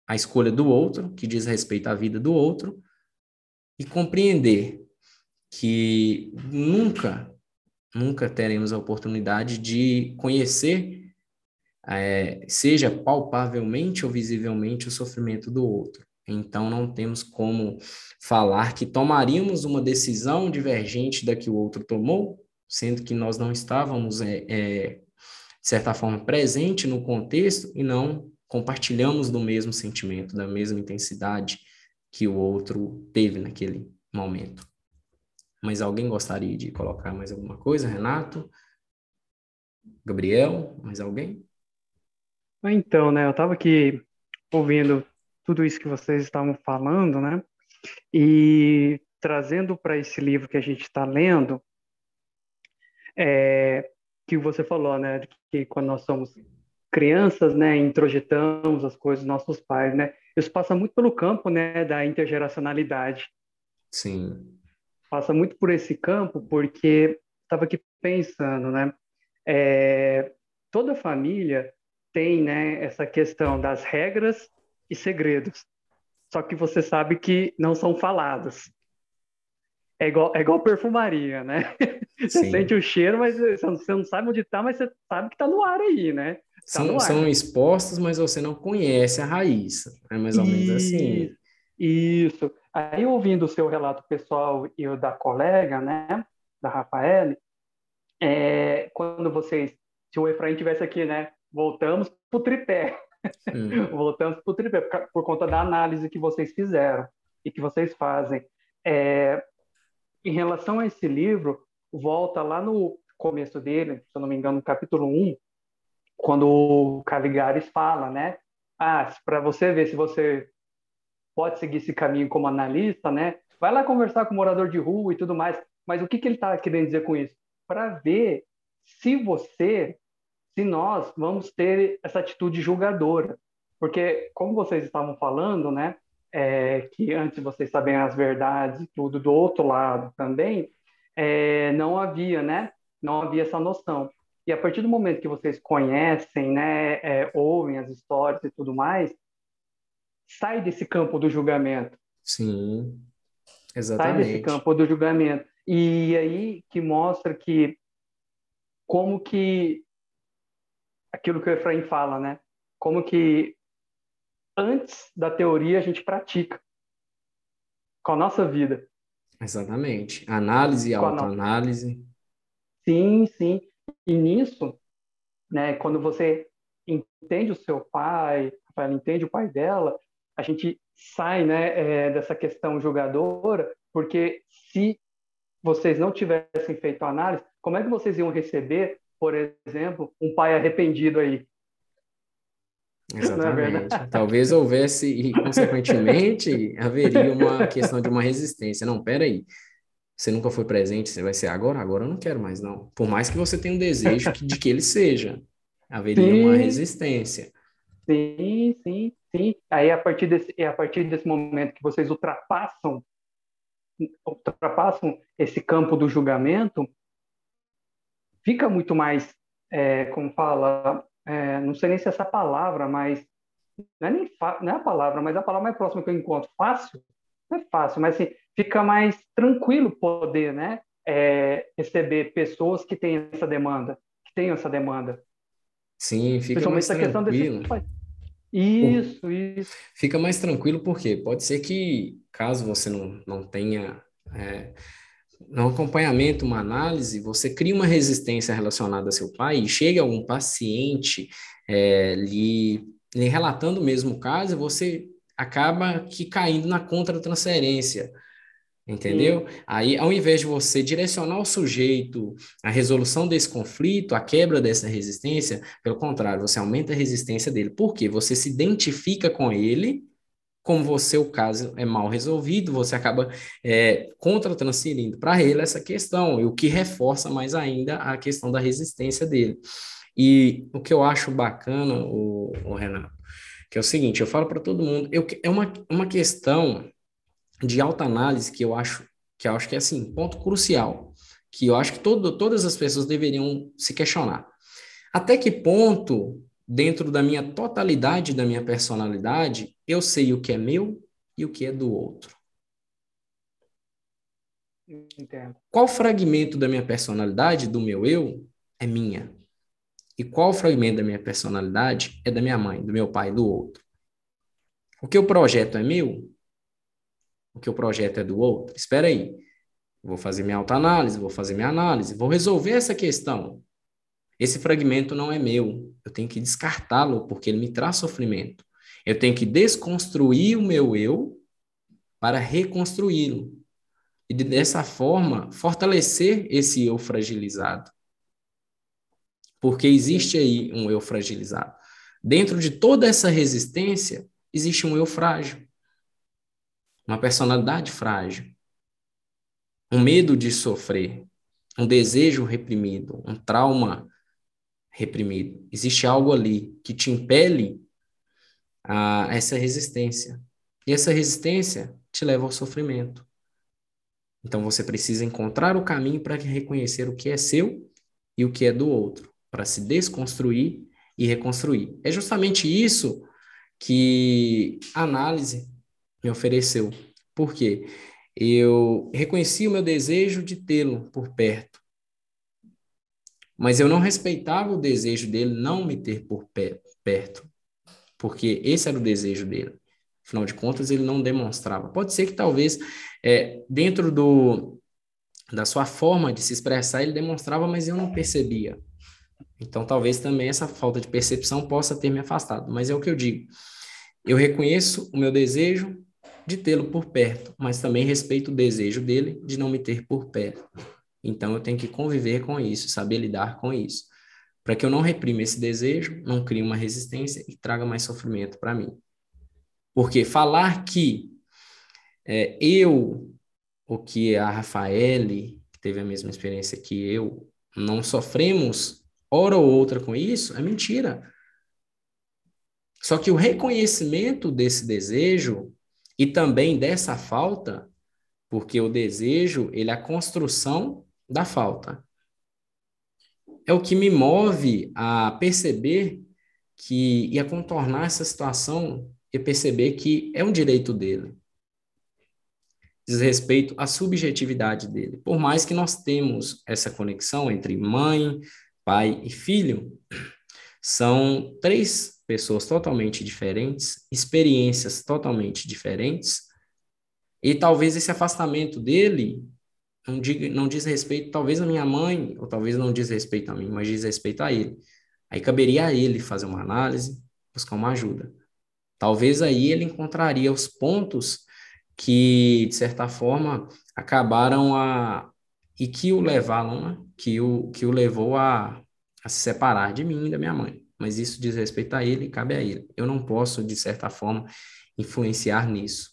a escolha do outro, que diz respeito à vida do outro, e compreender que nunca, nunca teremos a oportunidade de conhecer, é, seja palpavelmente ou visivelmente, o sofrimento do outro. Então, não temos como falar que tomaríamos uma decisão divergente da que o outro tomou, sendo que nós não estávamos é, é, de certa forma, presente no contexto e não compartilhamos do mesmo sentimento, da mesma intensidade que o outro teve naquele momento. Mas alguém gostaria de colocar mais alguma coisa? Renato? Gabriel? Mais alguém?
Então, né, eu estava aqui ouvindo tudo isso que vocês estavam falando, né, e trazendo para esse livro que a gente está lendo, é, que você falou, né, que quando nós somos crianças, né, introjetamos as coisas dos nossos pais, né? Isso passa muito pelo campo, né, da intergeracionalidade.
Sim.
Passa muito por esse campo, porque estava aqui pensando, né? É, toda família tem, né, essa questão das regras e segredos. Só que você sabe que não são falados. É igual, é igual perfumaria, né? (laughs) Você Sim. sente o cheiro, mas você não sabe onde está, mas você sabe que está no ar aí, né? Tá
são, são expostos, mas você não conhece a raiz. É mais ou menos assim.
Isso. Aí, ouvindo o seu relato pessoal e o da colega, né, da Rafael, é, quando vocês, se o Efraim tivesse aqui, né, voltamos para o tripé. Hum. (laughs) voltamos para o tripé, por, por, conta da análise que vocês fizeram e que vocês fazem. É, em relação a esse livro, volta lá no começo dele, se eu não me engano, no capítulo 1, quando o Caligares fala, né? Ah, para você ver se você pode seguir esse caminho como analista, né? Vai lá conversar com o morador de rua e tudo mais. Mas o que, que ele está querendo dizer com isso? Para ver se você, se nós vamos ter essa atitude julgadora. Porque, como vocês estavam falando, né? É, que antes vocês saberem as verdades e tudo, do outro lado também, é, não havia, né? Não havia essa noção. E a partir do momento que vocês conhecem, né, é, ouvem as histórias e tudo mais, sai desse campo do julgamento.
Sim, exatamente.
Sai desse campo do julgamento. E aí que mostra que como que aquilo que o Efraim fala, né? Como que antes da teoria a gente pratica com a nossa vida.
Exatamente. Análise, autoanálise.
Sim, sim. E nisso, né, quando você entende o seu pai, ela entende o pai dela, a gente sai né, é, dessa questão julgadora, porque se vocês não tivessem feito a análise, como é que vocês iam receber, por exemplo, um pai arrependido aí?
É Exatamente. É Talvez houvesse, e consequentemente, haveria uma questão de uma resistência. Não, peraí. Você nunca foi presente, você vai ser agora? Agora eu não quero mais, não. Por mais que você tenha um desejo de que ele seja, haveria sim. uma resistência.
Sim, sim, sim. Aí a partir desse, é a partir desse momento que vocês ultrapassam ultrapassam esse campo do julgamento, fica muito mais, é, como fala, é, não sei nem se é essa palavra, mas não é, nem não é a palavra, mas a palavra mais próxima que eu encontro, fácil, não é fácil, mas assim, fica mais tranquilo poder, né, é, receber pessoas que têm essa demanda, que tenham essa demanda.
Sim, fica mais tranquilo.
Isso, isso.
Fica mais tranquilo porque pode ser que, caso você não, não tenha é, no acompanhamento, uma análise, você cria uma resistência relacionada a seu pai e chega algum paciente é, lhe, lhe relatando o mesmo caso, você acaba que caindo na contra-transferência, entendeu? Sim. Aí, ao invés de você direcionar o sujeito à resolução desse conflito, à quebra dessa resistência, pelo contrário, você aumenta a resistência dele. Por quê? Você se identifica com ele como você o caso é mal resolvido, você acaba é, contra-transferindo para ele essa questão, e o que reforça mais ainda a questão da resistência dele. E o que eu acho bacana, o, o Renato, que é o seguinte, eu falo para todo mundo, eu, é uma, uma questão de alta análise que eu acho que eu acho que é assim, ponto crucial, que eu acho que todo, todas as pessoas deveriam se questionar. Até que ponto dentro da minha totalidade da minha personalidade, eu sei o que é meu e o que é do outro.
Entendo.
Qual fragmento da minha personalidade, do meu eu, é minha? E qual fragmento da minha personalidade é da minha mãe, do meu pai, do outro? O que o projeto é meu? O que o projeto é do outro? Espera aí. Vou fazer minha autoanálise, vou fazer minha análise, vou resolver essa questão. Esse fragmento não é meu. Eu tenho que descartá-lo porque ele me traz sofrimento. Eu tenho que desconstruir o meu eu para reconstruí-lo. E dessa forma, fortalecer esse eu fragilizado. Porque existe aí um eu fragilizado. Dentro de toda essa resistência, existe um eu frágil. Uma personalidade frágil. Um medo de sofrer. Um desejo reprimido. Um trauma reprimido. Existe algo ali que te impele a essa resistência. E essa resistência te leva ao sofrimento. Então você precisa encontrar o caminho para reconhecer o que é seu e o que é do outro, para se desconstruir e reconstruir. É justamente isso que a análise me ofereceu. Por quê? Eu reconheci o meu desejo de tê-lo por perto. Mas eu não respeitava o desejo dele não me ter por perto, porque esse era o desejo dele. Afinal de contas, ele não demonstrava. Pode ser que talvez é, dentro do, da sua forma de se expressar ele demonstrava, mas eu não percebia. Então, talvez também essa falta de percepção possa ter me afastado. Mas é o que eu digo. Eu reconheço o meu desejo de tê-lo por perto, mas também respeito o desejo dele de não me ter por perto. Então eu tenho que conviver com isso, saber lidar com isso, para que eu não reprima esse desejo, não crie uma resistência e traga mais sofrimento para mim. Porque falar que é, eu, ou que a Rafaele, que teve a mesma experiência que eu, não sofremos hora ou outra com isso, é mentira. Só que o reconhecimento desse desejo e também dessa falta, porque o desejo, ele é a construção da falta. É o que me move a perceber que e a contornar essa situação e perceber que é um direito dele. Diz respeito à subjetividade dele. Por mais que nós temos essa conexão entre mãe, pai e filho, são três pessoas totalmente diferentes, experiências totalmente diferentes, e talvez esse afastamento dele não, diga, não diz respeito, talvez a minha mãe, ou talvez não diz respeito a mim, mas diz respeito a ele. Aí caberia a ele fazer uma análise, buscar uma ajuda. Talvez aí ele encontraria os pontos que, de certa forma, acabaram a. e que o levaram, né? que, o, que o levou a, a se separar de mim e da minha mãe. Mas isso diz respeito a ele e cabe a ele. Eu não posso, de certa forma, influenciar nisso.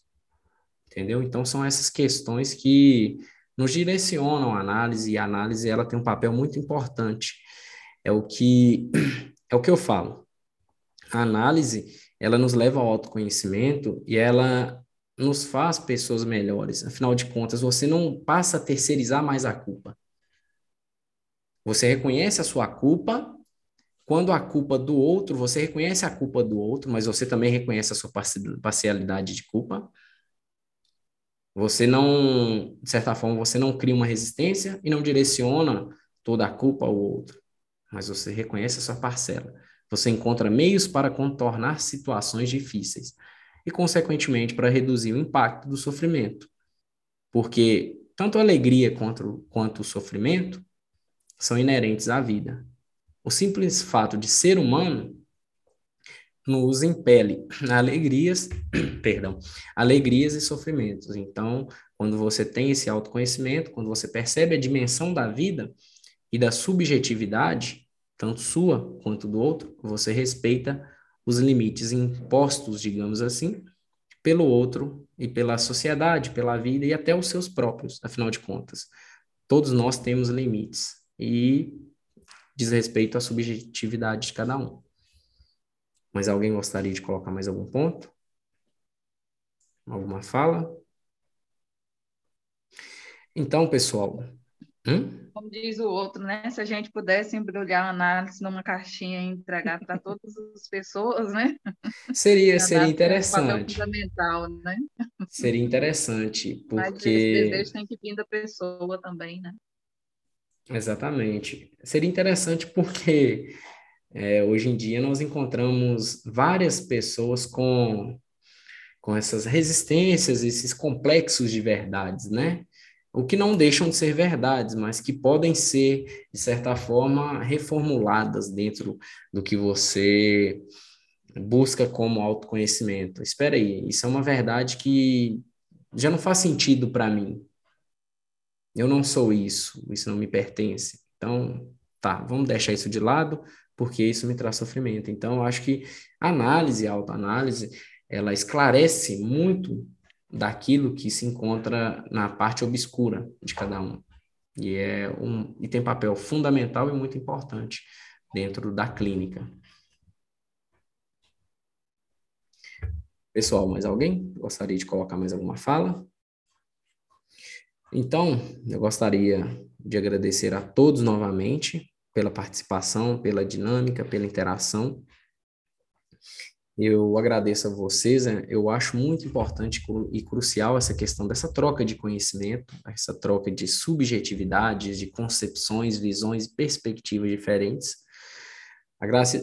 Entendeu? Então, são essas questões que nos direcionam a análise, e a análise ela tem um papel muito importante. É o que é o que eu falo. A análise, ela nos leva ao autoconhecimento e ela nos faz pessoas melhores. Afinal de contas, você não passa a terceirizar mais a culpa. Você reconhece a sua culpa. Quando a culpa do outro, você reconhece a culpa do outro, mas você também reconhece a sua parcialidade de culpa. Você não, de certa forma, você não cria uma resistência e não direciona toda a culpa ao outro, mas você reconhece a sua parcela. Você encontra meios para contornar situações difíceis e, consequentemente, para reduzir o impacto do sofrimento. Porque tanto a alegria quanto, quanto o sofrimento são inerentes à vida. O simples fato de ser humano nos impele (clears throat) alegrias, (clears throat) perdão, alegrias e sofrimentos. Então, quando você tem esse autoconhecimento, quando você percebe a dimensão da vida e da subjetividade, tanto sua quanto do outro, você respeita os limites impostos, digamos assim, pelo outro e pela sociedade, pela vida e até os seus próprios, afinal de contas. Todos nós temos limites e diz respeito à subjetividade de cada um. Mas alguém gostaria de colocar mais algum ponto? Alguma fala? Então, pessoal.
Hum? Como diz o outro, né? Se a gente pudesse embrulhar a análise numa caixinha e entregar para todas as pessoas, né?
Seria, (laughs) seria interessante. fundamental, né? Seria interessante, porque... Mas esse
desejo tem que vir da pessoa também, né?
Exatamente. Seria interessante porque é, hoje em dia nós encontramos várias pessoas com, com essas resistências, esses complexos de verdades, né? O que não deixam de ser verdades, mas que podem ser, de certa forma, reformuladas dentro do que você busca como autoconhecimento. Espera aí, isso é uma verdade que já não faz sentido para mim. Eu não sou isso, isso não me pertence. Então, tá, vamos deixar isso de lado, porque isso me traz sofrimento. Então, eu acho que a análise, a autoanálise, ela esclarece muito daquilo que se encontra na parte obscura de cada um. E, é um, e tem papel fundamental e muito importante dentro da clínica. Pessoal, mais alguém gostaria de colocar mais alguma fala? Então, eu gostaria de agradecer a todos novamente pela participação, pela dinâmica, pela interação. Eu agradeço a vocês, né? eu acho muito importante e crucial essa questão dessa troca de conhecimento, essa troca de subjetividades, de concepções, visões e perspectivas diferentes.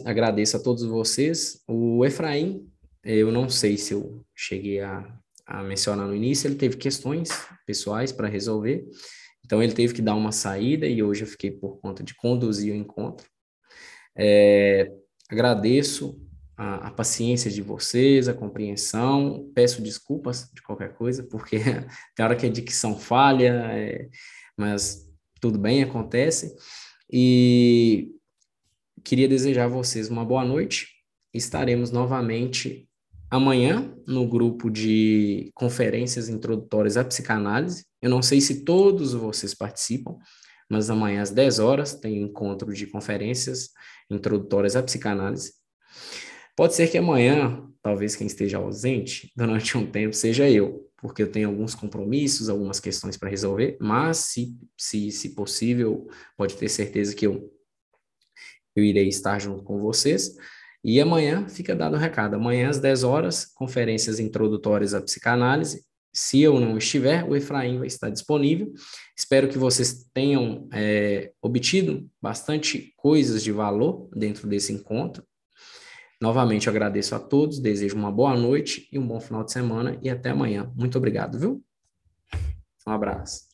Agradeço a todos vocês. O Efraim, eu não sei se eu cheguei a, a mencionar no início, ele teve questões pessoais para resolver, então ele teve que dar uma saída e hoje eu fiquei por conta de conduzir o encontro. É, agradeço a, a, paciência de vocês, a compreensão, peço desculpas de qualquer coisa, porque (laughs) tem hora que a dicção falha, é, mas tudo bem, acontece. E queria desejar a vocês uma boa noite. Estaremos novamente amanhã no grupo de conferências introdutórias à psicanálise. Eu não sei se todos vocês participam, mas amanhã às 10 horas tem encontro de conferências introdutórias à psicanálise. Pode ser que amanhã, talvez quem esteja ausente durante um tempo seja eu, porque eu tenho alguns compromissos, algumas questões para resolver, mas se, se, se possível, pode ter certeza que eu, eu irei estar junto com vocês. E amanhã fica dado o recado. Amanhã às 10 horas, conferências introdutórias à psicanálise. Se eu não estiver, o Efraim vai estar disponível. Espero que vocês tenham é, obtido bastante coisas de valor dentro desse encontro. Novamente, agradeço a todos, desejo uma boa noite e um bom final de semana e até amanhã. Muito obrigado, viu? Um abraço.